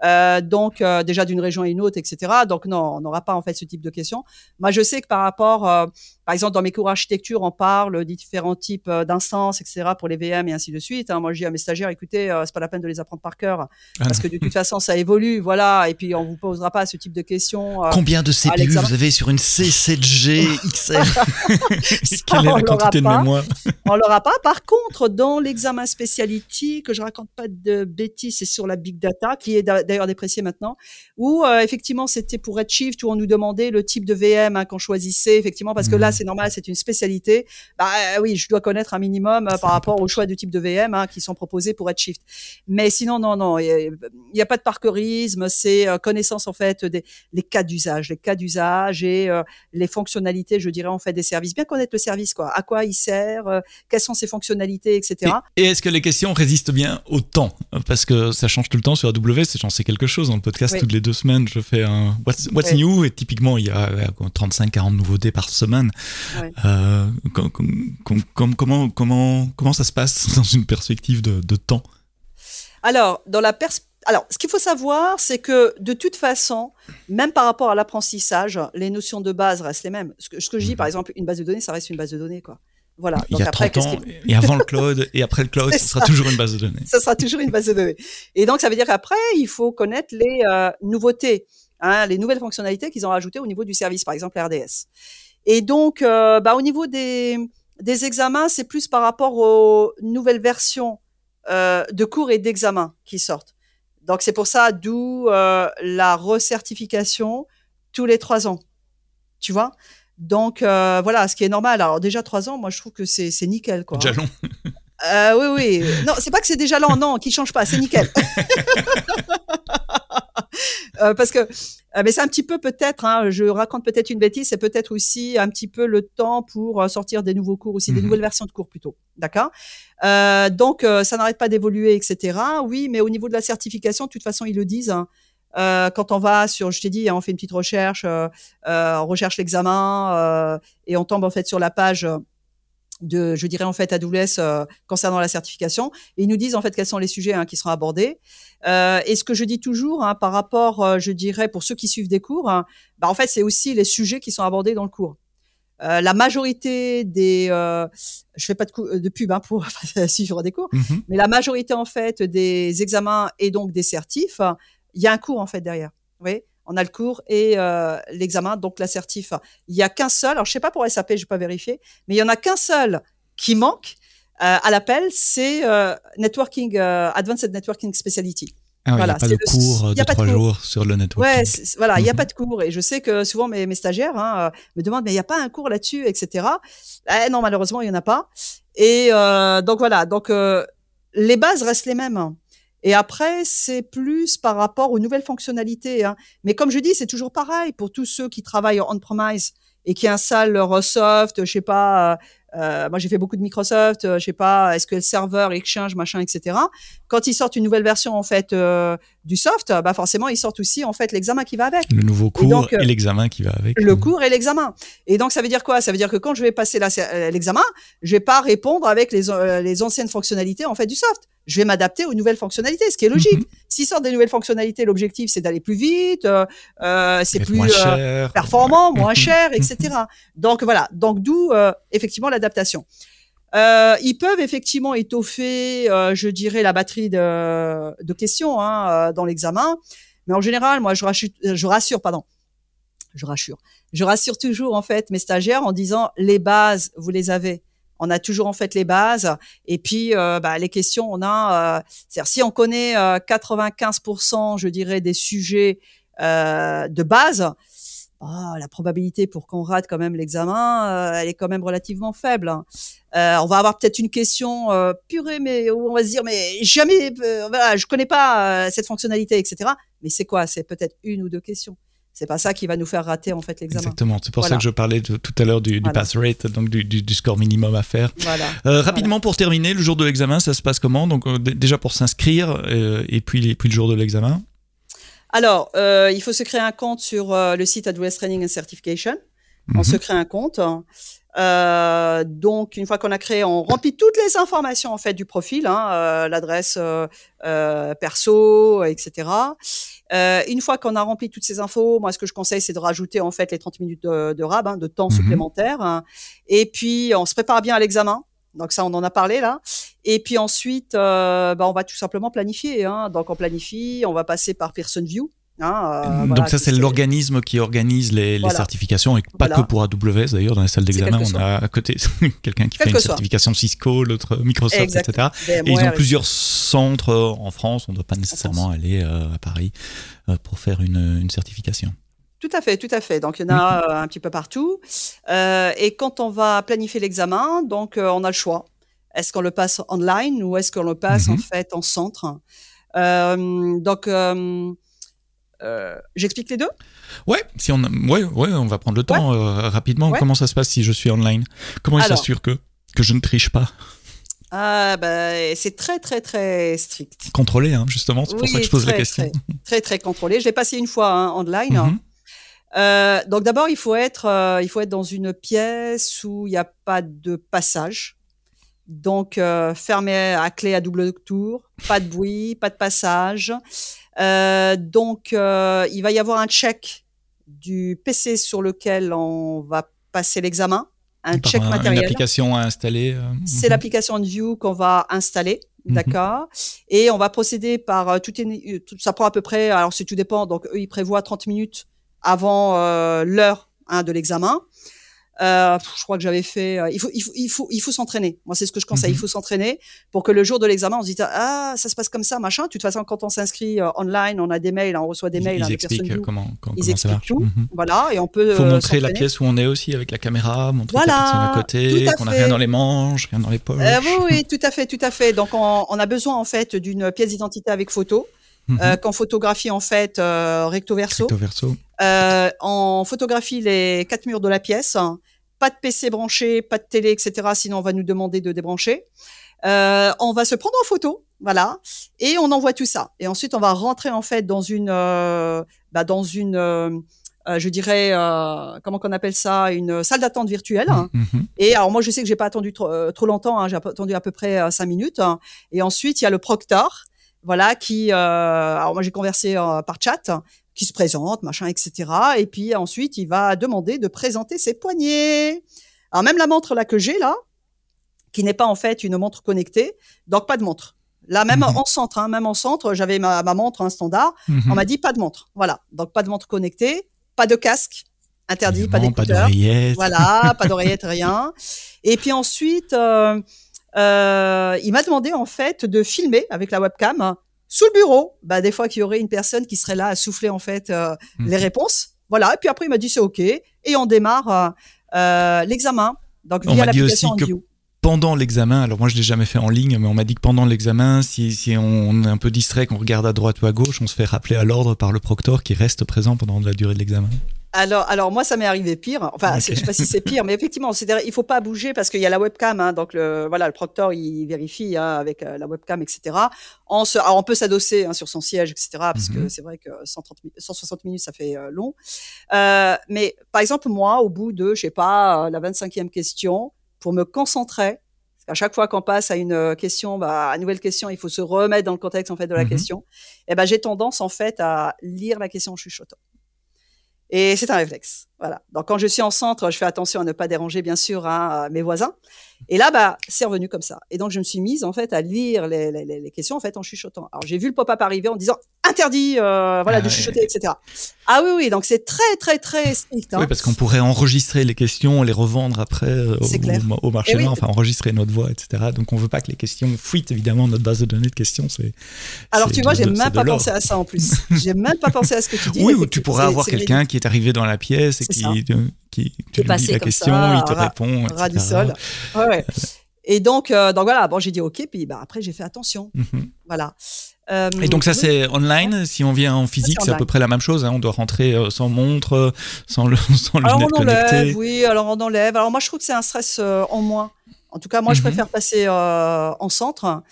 Euh, donc euh, déjà d'une région à une autre, etc. Donc non, on n'aura pas en fait ce type de questions. Moi, je sais que par rapport, euh, par exemple, dans mes cours architecture, on parle des différents types d'instances, etc. pour les VM et ainsi de suite. Hein. Moi, je dis à mes stagiaires, écoutez, c'est pas la peine de les apprendre par cœur ah parce que de toute façon, ça évolue, voilà. Et puis on vous posera pas ce type de questions. Combien de CPU vous avez sur une C7G XL Quelle est la quantité de mémoire On l'aura pas. Par contre, dans l'examen speciality, que je raconte pas de bêtises, c'est sur la big data, qui est d'ailleurs déprécié maintenant, où euh, effectivement c'était pour Redshift où on nous demandait le type de VM hein, qu'on choisissait effectivement parce que là mhm. c'est normal, c'est une spécialité. Bah euh, oui, je dois connaître un minimum euh, par rapport au choix du type de VM hein, qui sont proposés pour Redshift. Mais sinon non non, il n'y a, pas de parcourisme, c'est connaissance en fait des les cas d'usage, les cas d'usage et les fonctionnalités, je dirais en fait des services. Bien connaître le service quoi, à quoi il sert, quelles sont ses fonctionnalités, etc. Et, est-ce que les questions résistent bien au temps? Parce que ça change tout le temps sur AWS, c'est sais quelque chose. Dans le podcast, toutes les deux semaines, je fais un What's, New? Et typiquement, il y a 35-40 nouveautés par semaine. Euh, comment, comment, comment ça se passe dans une perspective de, temps? Alors, dans la alors, ce qu'il faut savoir, c'est que de toute façon, même par rapport à l'apprentissage, les notions de base restent les mêmes. Ce que, ce que je dis, par mhm. exemple, une base de données, ça reste une base de données, quoi. Voilà. Il y a 30 ans, et avant le cloud, et après le cloud, ce sera toujours une base de données. Ça sera toujours une base de données. Et donc, ça veut dire qu'après, il faut connaître les euh, nouveautés, hein, les nouvelles fonctionnalités qu'ils ont rajoutées au niveau du service, par exemple RDS. Et donc, euh, bah, au niveau des, des examens, c'est plus par rapport aux nouvelles versions euh, de cours et d'examens qui sortent. Donc, c'est pour ça, d'où la recertification tous les trois ans. Tu vois? Donc euh, voilà, ce qui est normal. Alors déjà trois ans, moi je trouve que c'est c'est nickel quoi. Déjà long. Euh, oui oui. Non, c'est pas que c'est déjà lent, non, qui change pas, c'est nickel. euh, parce que mais c'est un petit peu peut-être, hein, je raconte peut-être une bêtise, c'est peut-être aussi un petit peu le temps pour sortir des nouveaux cours aussi, des mhm. nouvelles versions de cours plutôt, d'accord? Donc ça n'arrête pas d'évoluer, etc. Oui, mais au niveau de la certification, de toute façon ils le disent. Hein, euh, quand on va sur, je t'ai dit, on fait une petite recherche, euh, euh on recherche l'examen euh, et on tombe en fait sur la page de, je dirais en fait AWS euh, concernant la certification. Et ils nous disent en fait quels sont les sujets hein, qui seront abordés. et ce que je dis toujours hein, par rapport, je dirais pour ceux qui suivent des cours, hein, bah, en fait c'est aussi les sujets qui sont abordés dans le cours. Euh, la majorité des, euh, je fais pas de, de pub hein, pour suivre des cours, mm-hmm. mais la majorité en fait des examens et donc des certifs il y a un cours en fait derrière. Oui, on a le cours et euh, l'examen, donc l'assertif. Il y a qu'un seul. Alors je sais pas pour SAP, je vais pas vérifier, mais il y en a qu'un seul qui manque euh, à l'appel, c'est euh, networking, advanced networking speciality. Ah voilà, il n'y a pas de cours de trois jours sur le networking. Ouais, voilà, il n'y a mhm. pas de cours. Et je sais que souvent mes, mes stagiaires hein, me demandent, mais il n'y a pas un cours là-dessus, etc. Eh, non, malheureusement, il n'y en a pas. Et donc voilà, donc les bases restent les mêmes. Et après, c'est plus par rapport aux nouvelles fonctionnalités. Hein. Mais comme je dis, c'est toujours pareil pour tous ceux qui travaillent on-premise et qui installent leur soft, je sais pas, euh, euh, moi j'ai fait beaucoup de Microsoft, euh, je sais pas, SQL Server, Exchange, machin, etc. Quand ils sortent une nouvelle version en fait euh, du soft, bah forcément ils sortent aussi en fait l'examen qui va avec. Le nouveau cours et, l'examen qui va avec. Le cours et l'examen. Et donc ça veut dire quoi? Ça veut dire que quand je vais passer l'examen, je vais pas répondre avec les, les anciennes fonctionnalités en fait du soft je vais m'adapter aux nouvelles fonctionnalités, ce qui est logique. Mhm. S'ils sortent des nouvelles fonctionnalités, l'objectif c'est d'aller plus vite, euh, euh c'est plus euh, performant, moins cher, etc. Donc voilà, donc d'où euh, effectivement l'adaptation. ils peuvent effectivement étoffer, je dirais, la batterie de, de questions hein, dans l'examen, mais en général, moi je rassure, je rassure, pardon, je rassure, je rassure toujours en fait mes stagiaires en disant les bases, vous les avez on a toujours en fait les bases et puis euh, bah, les questions on a euh, c'est-à-dire si on connaît 95% euh, je dirais des sujets de base oh, la probabilité pour qu'on rate quand même l'examen, elle est quand même relativement faible. Hein. On va avoir peut-être une question purée, mais où on va se dire, mais jamais, voilà, je connais pas cette fonctionnalité, etc. Mais c'est quoi? C'est peut-être une ou deux questions. C'est pas ça qui va nous faire rater en fait l'examen. Exactement. C'est pour ça que je parlais de- tout à l'heure du, du Voilà. pass rate, donc du, du- du score minimum à faire. Voilà. Euh, rapidement pour terminer, le jour de l'examen, ça se passe comment? Donc euh, déjà pour s'inscrire euh, et puis, le jour de l'examen. Alors, il faut se créer un compte sur le site AWS Training and Certification. On Mhm. se crée un compte. Euh, donc, une fois qu'on a créé, on remplit toutes les informations en fait du profil, hein, euh, l'adresse euh, euh, perso, etc. Euh, une fois qu'on a rempli toutes ces infos, moi, ce que je conseille, c'est de rajouter en fait les 30 minutes de, de RAB, hein, de temps Mhm. supplémentaire. hein. Et puis, on se prépare bien à l'examen. Donc ça, on en a parlé là. Et puis ensuite, bah, on va tout simplement planifier. Hein. Donc on planifie, on va passer par Pearson View. Hein, euh, donc voilà, ça c'est l'organisme qui organise les, certifications et pas Voilà. que pour AWS d'ailleurs dans les salles d'examen on a à côté quelqu'un qui Quel fait une soit. certification Cisco, l'autre Microsoft, etc. Et ils ont plusieurs centres euh, en France. On ne doit pas nécessairement aller euh, à Paris euh, pour faire une, une certification. Tout à fait, tout à fait. Donc il y en a un petit peu partout. Et quand on va planifier l'examen, donc on a le choix. Est-ce qu'on le passe online ou est-ce qu'on le passe en Mhm. fait en centre? Donc euh, j'explique les deux? Ouais, si on, a- ouais, ouais, on va prendre le temps euh, rapidement. Ouais. Comment ça se passe si je suis online? Comment ils s'assurent que que je ne triche pas? Ah, ben, c'est très très très strict. Contrôler, hein, justement. C'est pour ça que je pose la question. Très très, très contrôlé. Je l'ai passé une fois hein, online. Mhm. Euh, donc d'abord, il faut être, il faut être dans une pièce où il n'y a pas de passage. Donc fermé à clé à double tour, pas de bruit, pas de passage. Euh, donc euh, il va y avoir un check du PC sur lequel on va passer l'examen, un Par check un- une matériel. application à installer. euh, C'est mhm. l'application View qu'on va installer, Mhm. d'accord Et on va procéder par euh, tout, est- tout- ça prend à peu près, alors c'est tout dépend, donc eux ils prévoient 30 minutes avant euh, l'heure hein, de l'examen. Euh, je crois que j'avais fait. euh, il faut, il faut, il faut, il faut s'entraîner. Moi, c'est ce que je conseille. Mhm. Il faut s'entraîner pour que le jour de l'examen, on se dise ah, ça se passe comme ça, machin. De toute façon, quand on s'inscrit euh, online, on a des mails, on reçoit des Ils, mails. hein, ils des personnes expliquent comment, comment, Ils comment ça expliquent marche. tout. Mhm. Voilà, et on peut. Il faut euh, montrer la pièce où on est aussi avec la caméra, montrer Voilà, la personne à côté, qu'on n'a rien dans les manches, rien dans les poches. Euh, oui, oui, tout à fait, tout à fait. Donc, on, on a besoin en fait d'une pièce d'identité avec photo, Mhm. euh, qu'on photographie en fait euh, recto verso. Recto verso. Euh, on photographie les quatre murs de la pièce. Pas de PC branché, pas de télé, etc. Sinon, on va nous demander de débrancher. Euh, on va se prendre en photo, voilà, et on envoie tout ça. Et ensuite, on va rentrer en fait dans une, euh, bah, dans une, euh, euh, je dirais, euh, comment qu'on appelle ça, une salle d'attente virtuelle. Mhm. Et alors moi, je sais que j'ai pas attendu trop, euh, trop longtemps. Hein, j'ai attendu à peu près euh, cinq minutes. hein. Et ensuite, il y a le proctor, voilà, qui. Euh, alors moi, j'ai conversé euh, par chat, qui se présente, machin, etc. Et puis ensuite, il va demander de présenter ses poignets. Alors même la montre là que j'ai là, qui n'est pas en fait une montre connectée, donc pas de montre. Là, même Mhm. en centre, hein, même en centre, j'avais ma, ma montre un standard. Mhm. On m'a dit pas de montre. Voilà, donc pas de montre connectée, pas de casque, interdit, pas Évidemment, pas d'écouteurs. d'oreillette. Voilà, pas d'oreillette, rien. Et puis ensuite, euh, euh, il m'a demandé en fait de filmer avec la webcam hein, sous le bureau. Bah, des fois qu'il y aurait une personne qui serait là à souffler en fait euh, Mhm. les réponses. Voilà. Et puis après, il m'a dit c'est ok. Et on démarre euh, euh, l'examen. Donc On via m'a dit l'application aussi que View. pendant l'examen, alors moi je l'ai jamais fait en ligne, mais on m'a dit que pendant l'examen, si, si on est un peu distrait, qu'on regarde à droite ou à gauche, on se fait rappeler à l'ordre par le proctor qui reste présent pendant la durée de l'examen. Alors, alors moi, ça m'est arrivé pire. Enfin, Ok. c'est- je sais pas si c'est pire, mais effectivement, il faut pas bouger parce qu'il y a la webcam. Hein, donc, le, voilà, le proctor, il vérifie hein, avec euh, la webcam, etc. On, se, alors, on peut s'adosser hein, sur son siège, etc. Parce que Mhm. c'est vrai que 130, mi- 160 minutes, ça fait euh, long. Euh, mais par exemple, moi, au bout de, je sais pas, euh, la 25e question, pour me concentrer, qu'à chaque fois qu'on passe à une question, bah, à une nouvelle question, il faut se remettre dans le contexte en fait de la Mhm. question. Et ben, j'ai tendance en fait à lire la question en chuchotant. Et c'est un réflexe. Voilà. Donc quand je suis en centre, je fais attention à ne pas déranger bien sûr hein, mes voisins. Et là, bah, c'est revenu comme ça. Et donc je me suis mise en fait à lire les, les, les questions en fait en chuchotant. Alors j'ai vu le pop-up arriver en disant interdit, euh, voilà, de ah chuchoter, etc. Ah oui, oui. Donc c'est très, très, très strict. Hein. Oui, parce qu'on pourrait enregistrer les questions, les revendre après euh, au, marché eh enfin enregistrer notre voix, etc. Donc on veut pas que les questions fuitent évidemment notre base de données de questions. C'est. Alors tu vois, j'ai même pas pensé à ça en plus. j'ai même pas pensé à ce que tu dis. Oui, ou tu pourrais avoir quelqu'un qui est arrivé dans la pièce et qui, qui, tu lui dis la question, il te répond. Ras du sol. Ouais, ouais. Et donc, euh, donc voilà, bon, j'ai dit OK, puis bah, après j'ai fait attention. Mhm. Voilà. Euh, et donc ça c'est online. Si on vient en physique, c'est à peu près la même chose. Hein. On doit rentrer euh, sans montre, sans le sans alors on enlève, Oui, alors on enlève. Alors moi je trouve que c'est un stress en moins. En tout cas, moi je mhm. préfère passer en centre.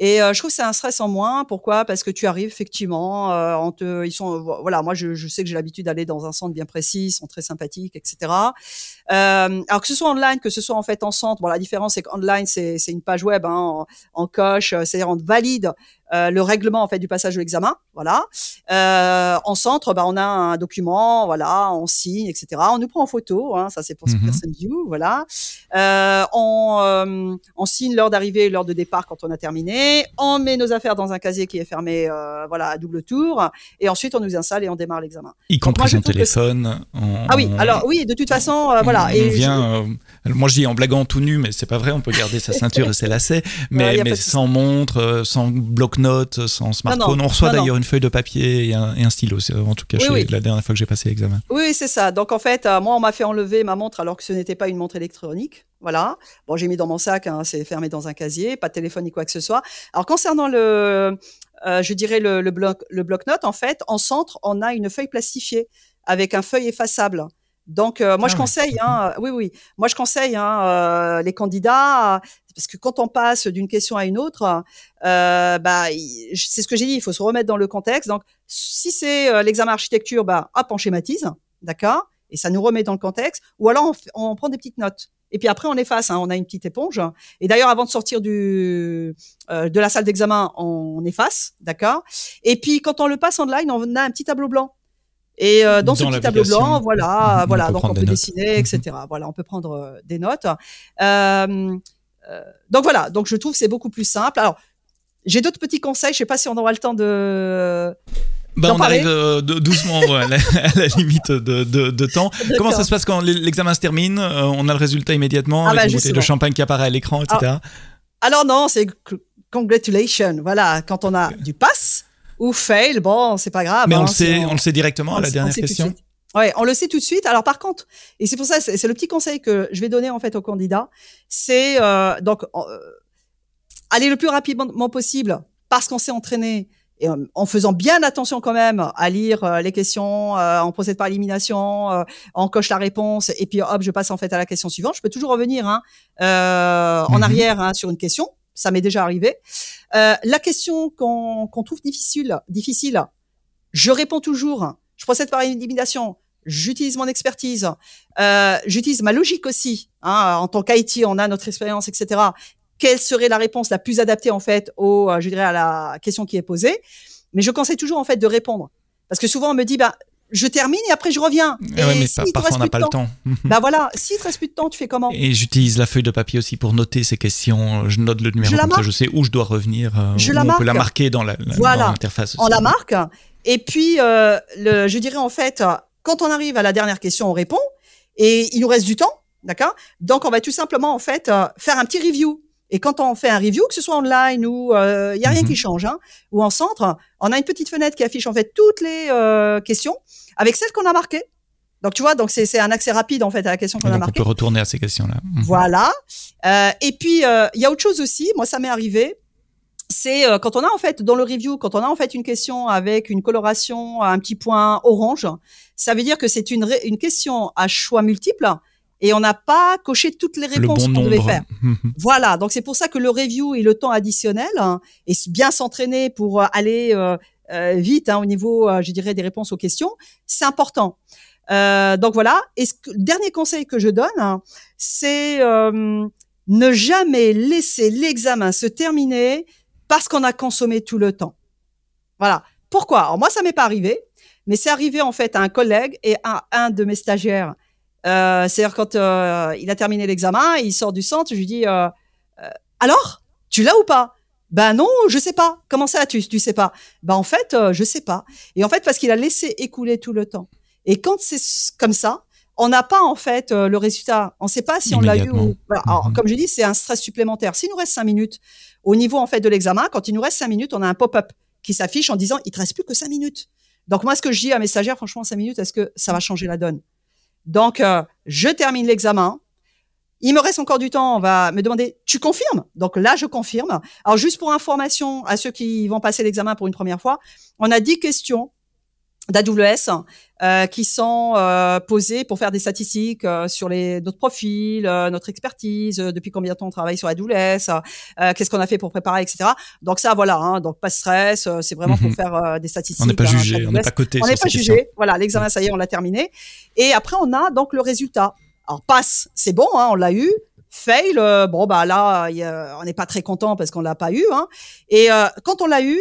Et euh, je trouve que c'est un stress en moins. Pourquoi? Parce que tu arrives effectivement, euh, on te, ils sont, voilà, moi je, je sais que j'ai l'habitude d'aller dans un centre bien précis, ils sont très sympathiques, etc. Euh, alors que ce soit online, que ce soit en fait en centre, bon la différence c'est qu'online c'est c'est une page web hein, en, coche, c'est-à-dire on valide euh, le règlement en fait du passage de l'examen, voilà. Euh, en centre, bah, on a un document, voilà, on signe, etc. On nous prend en photo, hein, ça c'est pour mm person view, voilà. Euh, on, euh, on signe l'heure d'arrivée et l'heure de départ quand on a terminé. On met nos affaires dans un casier qui est fermé, euh, voilà, à double tour, et ensuite on nous installe et on démarre l'examen. Y compris son téléphone. Ah oui, alors oui, de toute façon, voilà. On et vient, moi je dis en blaguant tout nu, mais c'est pas vrai, on peut garder sa ceinture et ses lacets, mais, mais sans montre, sans bloc notes sans smartphone. on reçoit d'ailleurs une feuille de papier et un, stylo. C'est en tout cas la dernière fois que j'ai passé l'examen. Oui, c'est ça. Donc en fait, euh, moi, on m'a fait enlever ma montre alors que ce n'était pas une montre électronique. Voilà. Bon, j'ai mis dans mon sac, hein, c'est fermé dans un casier, pas de téléphone ni quoi que ce soit. Alors concernant le, euh, je dirais le, le bloc, le bloc-notes, en fait, en centre, on a une feuille plastifiée avec un feuille effaçable. Donc euh, moi je ah conseille, hein, oui oui, moi je conseille hein, les candidats parce que quand on passe d'une question à une autre, euh, bah, c'est ce que j'ai dit, il faut se remettre dans le contexte. Donc, si c'est euh, l'examen architecture, bah, hop, on schématise, d'accord, et ça nous remet dans le contexte. Ou alors on, prend des petites notes. Et puis après, on efface. Hein, on a une petite éponge. Et d'ailleurs, avant de sortir du euh, de la salle d'examen, on, efface, d'accord. Et puis quand on le passe en ligne, on a un petit tableau blanc. Et euh, dans, ce petit tableau blanc, voilà, voilà, donc on peut dessiner, etc. Voilà, on peut prendre des notes. Euh, euh, donc voilà, donc je trouve c'est beaucoup plus simple. Alors, j'ai d'autres petits conseils, je sais pas si on aura le temps de... Bah, on arrive euh, doucement à, la, limite de, temps. Comment ça se passe quand l'examen se termine euh, On a le résultat immédiatement ah avec bah, une bouteille de champagne qui apparaît à l'écran, etc. Alors, alors non, c'est congratulations. Voilà, quand on a du pass ou fail, bon, c'est pas grave. Mais on, hein, le sait, on, le sait directement à la dernière question. Ouais, on le sait tout de suite. Alors par contre, et c'est pour ça, c'est le petit conseil que je vais donner en fait aux candidats, c'est euh, donc euh, aller le plus rapidement possible parce qu'on s'est entraîné et euh, en faisant bien attention quand même à lire euh, les questions, euh, on procède par élimination, on coche la réponse et puis hop, je passe en fait à la question suivante. Je peux toujours revenir hein, en mhm. arrière hein, sur une question, ça m'est déjà arrivé. la question qu'on trouve difficile, difficile, je réponds toujours je procède par élimination, j'utilise mon expertise, euh, j'utilise ma logique aussi. Hein, en tant qu'IT, on a notre expérience, etc. Quelle serait la réponse la plus adaptée en fait au, euh, je dirais à la question qui est posée? Mais je conseille toujours en fait de répondre parce que souvent on me dit bah je termine et après je reviens. Ah et mais parfois on n'a pas le temps. bah voilà, si te reste plus de temps, tu fais comment? Et j'utilise la feuille de papier aussi pour noter ces questions. Je note le numéro je comme ça, je sais où je dois revenir. Euh, je la on peut la marquer dans l'interface. La, on la marque et puis, euh, le, je dirais en fait, quand on arrive à la dernière question, on répond et il nous reste du temps, d'accord? Donc, on va tout simplement en fait euh, faire un petit review. Et quand on fait un review, que ce soit online ou il y a rien qui mhm. change, hein, ou en centre, on a une petite fenêtre qui affiche en fait toutes les euh, questions avec celles qu'on a marquées. Donc tu vois, donc c'est un accès rapide en fait à la question qu'on a marquée. On peut retourner à ces questions-là. Mhm. Voilà. Euh, et puis il y a autre chose aussi. Moi, ça m'est arrivé c'est euh, quand on a en fait dans le review, quand on a en fait une question avec une coloration un petit point orange, ça veut dire que c'est une, une question à choix multiple et on n'a pas coché toutes les réponses qu'on devait faire. voilà, donc c'est pour ça que le review et le temps additionnel hein, et bien s'entraîner pour euh, aller euh, vite hein, au niveau, je dirais, des réponses aux questions, c'est important. donc voilà. Et ce le dernier conseil que je donne, hein, c'est ne jamais laisser l'examen se terminer parce qu'on a consommé tout le temps. Voilà. Pourquoi? Alors moi, ça m'est pas arrivé, mais c'est arrivé en fait à un collègue et à un de mes stagiaires. Euh, C'est-à-dire quand euh, il a terminé l'examen, il sort du centre, je lui dis euh, euh, alors, tu l'as ou pas? Ben non, je sais pas. Comment ça, tu tu sais pas? Ben en fait, euh, je sais pas. Et en fait, parce qu'il a laissé écouler tout le temps. Et quand c'est comme ça, on n'a pas en fait euh, le résultat. On ne sait pas si on l'a eu ou. Voilà. Alors, Mhm. comme je dis, c'est un stress supplémentaire. S'il nous reste cinq minutes au niveau en fait de l'examen, quand il nous reste cinq minutes, on a un pop-up qui s'affiche en disant il te reste plus que cinq minutes. Donc moi, ce que je dis à mes stagiaires, franchement, cinq minutes, est-ce que ça va changer la donne? Donc euh, je termine l'examen. Il me reste encore du temps. On va me demander, tu confirmes? Donc là, je confirme. Alors juste pour information à ceux qui vont passer l'examen pour une première fois, on a 10 questions d'AWS euh, qui sont euh, posées pour faire des statistiques euh, sur les, notre profil, euh, notre expertise, euh, depuis combien de temps on travaille sur AWS, euh, qu'est-ce qu'on a fait pour préparer, etc. Donc ça, voilà, hein, donc pas de stress, euh, c'est vraiment pour Mhm. faire euh, des statistiques. On n'est pas hein, jugé, on n'est pas coté On n'est pas questions. jugé. Voilà, l'examen, ça y est, on l'a terminé. Et après, on a donc le résultat. Alors, passe, c'est bon, hein, on l'a eu. Fail, euh, bon, bah là, a- on n'est pas très content parce qu'on l'a pas eu. Hein. Et euh, quand on l'a eu,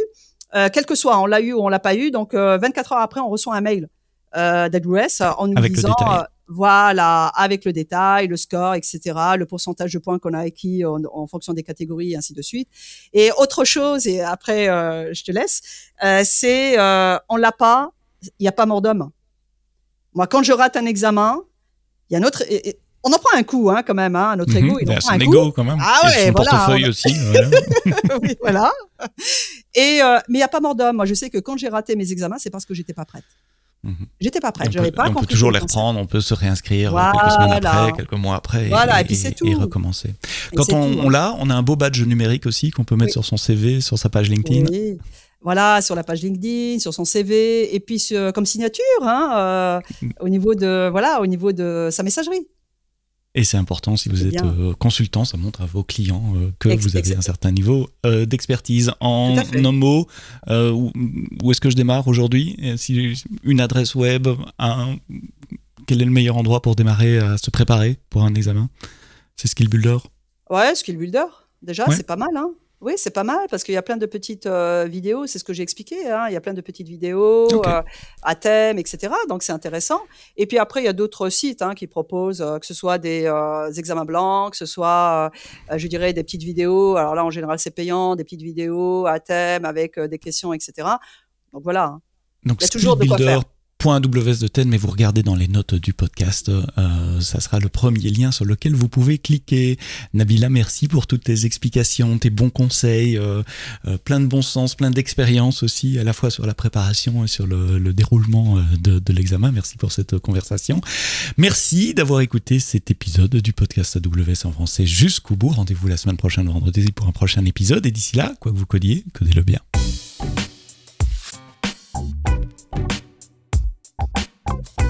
euh, quel que soit, on l'a eu ou on l'a pas eu, donc euh, 24 heures après, on reçoit un mail euh, d'AWS en nous Avec disant, euh, voilà, avec le détail, le score, etc., le pourcentage de points qu'on a acquis en, en fonction des catégories, et ainsi de suite. Et autre chose, et après, euh, je te laisse, euh, c'est, euh, on l'a pas, il n'y a pas mort d'homme. Moi, quand je rate un examen, il y a notre, et- et- on en prend un coup, hein, quand même, hein, notre Mhm. ego, il Il en a prend un ego quand même. Ah Et ouais, son voilà, portefeuille on- aussi. voilà. oui, voilà. Et euh, mais il y a pas mort d'homme. Moi, je sais que quand j'ai raté mes examens, c'est parce que j'étais pas prête. Mhm. J'étais pas Et prête. on J'avais peut, pas on peut toujours les reprendre, on peut se réinscrire euh, quelques semaines après, quelques mois après, Voilà, et puis c'est tout. et recommencer. Et Quand on, l'a, on a un beau badge numérique aussi qu'on peut mettre Oui. sur son CV, sur sa page LinkedIn. Oui. Voilà, sur la page LinkedIn, sur son CV, et puis sur- comme signature, hein, euh, au niveau de voilà, au niveau de sa messagerie. Et c'est important si vous êtes euh, consultant, ça montre à vos clients euh, que Ex- vous avez un certain niveau euh, d'expertise. En un mot, où, où est-ce que je démarre aujourd'hui? Si une adresse web, un, quel est le meilleur endroit pour démarrer à se préparer pour un examen? C'est Skill Builder. Ouais, Skill Builder, déjà, Ouais. c'est pas mal. Hein. Oui, c'est pas mal parce qu'il y a plein de petites euh, vidéos, c'est ce que j'ai expliqué. Hein. Il y a plein de petites vidéos euh, à thème, etc. Donc c'est intéressant. Et puis après, il y a d'autres sites hein, qui proposent euh, que ce soit des examens blancs, que ce soit, je dirais, des petites vidéos. Alors là, en général, c'est payant, des petites vidéos à thème avec des questions, etc. Donc voilà. hein. Donc Il y a toujours de quoi faire. skillbuilder.ws de TED, mais vous regardez dans les notes du podcast, euh, ça sera le premier lien sur lequel vous pouvez cliquer. Nabila, merci pour toutes tes explications, tes bons conseils, euh, euh, plein de bon sens, plein d'expérience aussi, à la fois sur la préparation et sur le, le déroulement de, de l'examen. Merci pour cette conversation. Merci d'avoir écouté cet épisode du podcast AWS en français jusqu'au bout. Rendez-vous la semaine prochaine vendredi pour un prochain épisode. Et d'ici là, quoi que vous codiez, codez-le bien. Bye.